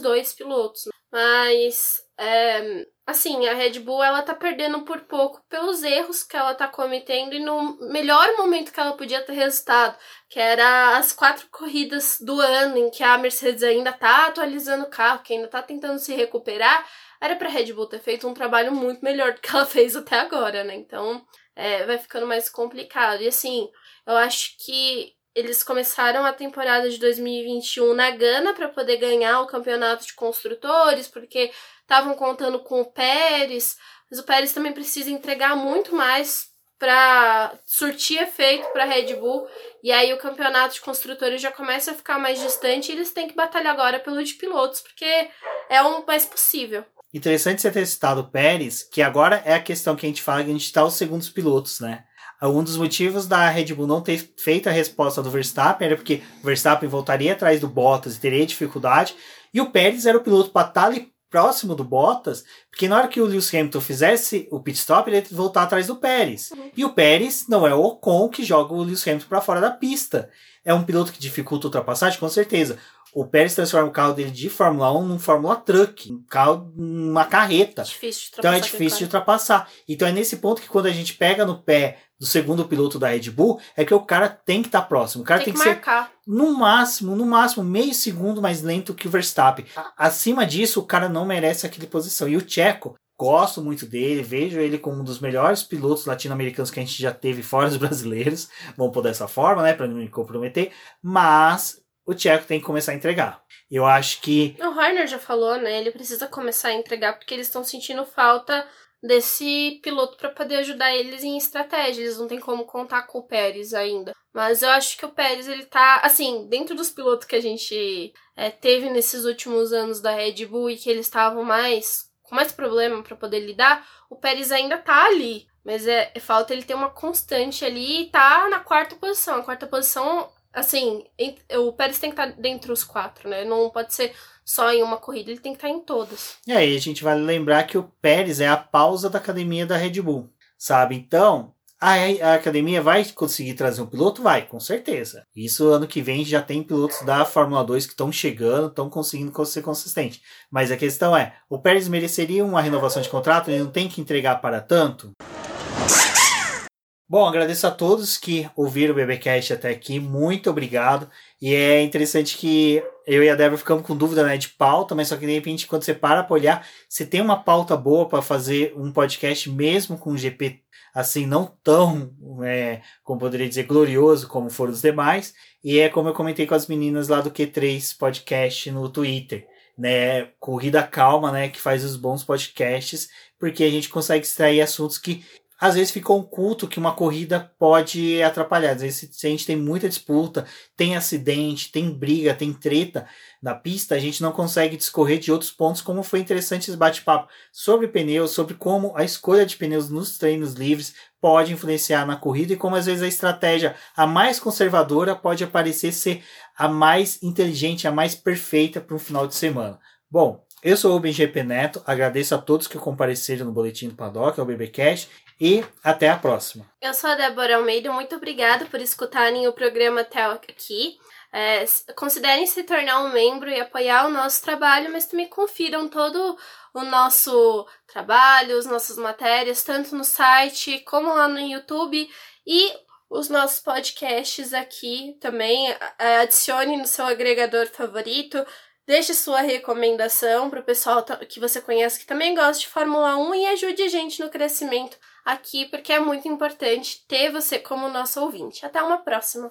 dois pilotos. Mas é, assim, a Red Bull ela tá perdendo por pouco pelos erros que ela tá cometendo e no melhor momento que ela podia ter resultado, que era as quatro corridas do ano em que a Mercedes ainda tá atualizando o carro, que ainda tá tentando se recuperar, era pra Red Bull ter feito um trabalho muito melhor do que ela fez até agora, né? Então, é, vai ficando mais complicado. E assim, eu acho que eles começaram a temporada de 2021 na Gana para poder ganhar o campeonato de construtores, porque estavam contando com o Pérez, mas o Pérez também precisa entregar muito mais para surtir efeito para Red Bull, e aí o campeonato de construtores já começa a ficar mais distante e eles têm que batalhar agora pelo de pilotos, porque é o mais possível. Interessante você ter citado o Pérez, que agora é a questão que a gente fala que a gente está os segundos pilotos, né? Um dos motivos da Red Bull não ter feito a resposta do Verstappen era porque o Verstappen voltaria atrás do Bottas e teria dificuldade, e o Pérez era o piloto para estar ali próximo do Bottas, porque na hora que o Lewis Hamilton fizesse o pit stop, ele ia voltar atrás do Pérez. Uhum. E o Pérez não é o Ocon que joga o Lewis Hamilton para fora da pista. É um piloto que dificulta a ultrapassagem, com certeza. O Pérez transforma o carro dele de Fórmula 1 num Fórmula Truck, um carro, uma carreta. Difícil então é difícil de ultrapassar. Então é nesse ponto que quando a gente pega no pé do segundo piloto da Red Bull é que o cara tem que estar tá próximo. O cara tem, tem que, que ser no máximo, no máximo meio segundo mais lento que o Verstappen. Acima disso, o cara não merece aquela posição. E o Checo, gosto muito dele, vejo ele como um dos melhores pilotos latino-americanos que a gente já teve fora dos brasileiros. Vamos por dessa forma, né, para não me comprometer, mas o Checo tem que começar a entregar. Eu acho que o Horner já falou, né? Ele precisa começar a entregar porque eles estão sentindo falta desse piloto para poder ajudar eles em estratégia. Eles não tem como contar com o Pérez ainda. Mas eu acho que o Pérez, ele tá, assim, dentro dos pilotos que a gente é, teve nesses últimos anos da Red Bull e que eles estavam mais com mais problema para poder lidar, o Pérez ainda tá ali. Mas é, é, falta ele ter uma constante ali e tá na quarta posição. A quarta posição, assim, o Pérez tem que estar tá dentro dos quatro, né? Não pode ser só em uma corrida, ele tem que estar em todas. E aí a gente vai lembrar que o Pérez é a pausa da academia da Red Bull, sabe? Então, a, a academia vai conseguir trazer um piloto? Vai, com certeza. Isso ano que vem já tem pilotos da Fórmula 2 que estão chegando, estão conseguindo ser consistente. Mas a questão é, o Pérez mereceria uma renovação de contrato? Ele não tem que entregar para tanto? Bom, agradeço a todos que ouviram o BBcast até aqui. Muito obrigado. E é interessante que eu e a Débora ficamos com dúvida né, de pauta, mas só que de repente, quando você para para olhar, você tem uma pauta boa para fazer um podcast mesmo com um GP assim, não tão, é, como poderia dizer, glorioso como foram os demais. E é como eu comentei com as meninas lá do Q3 Podcast no Twitter. Né, corrida calma, né, que faz os bons podcasts, porque a gente consegue extrair assuntos que às vezes fica um culto que uma corrida pode atrapalhar. Às vezes, se a gente tem muita disputa, tem acidente, tem briga, tem treta na pista, a gente não consegue discorrer de outros pontos, como foi interessante esse bate-papo sobre pneus, sobre como a escolha de pneus nos treinos livres pode influenciar na corrida e como às vezes a estratégia a mais conservadora pode aparecer ser a mais inteligente, a mais perfeita para um final de semana. Bom, eu sou o BGP Neto, agradeço a todos que compareceram no Boletim do Paddock, ao BBcast, e até a próxima. Eu sou a Débora Almeida, muito obrigada por escutarem o programa até aqui. É, considerem se tornar um membro e apoiar o nosso trabalho, mas também confiram todo o nosso trabalho, as nossas matérias, tanto no site como lá no YouTube e os nossos podcasts aqui também. Adicione no seu agregador favorito. Deixe sua recomendação para o pessoal que você conhece que também gosta de Fórmula 1 e ajude a gente no crescimento aqui, porque é muito importante ter você como nosso ouvinte. Até uma próxima!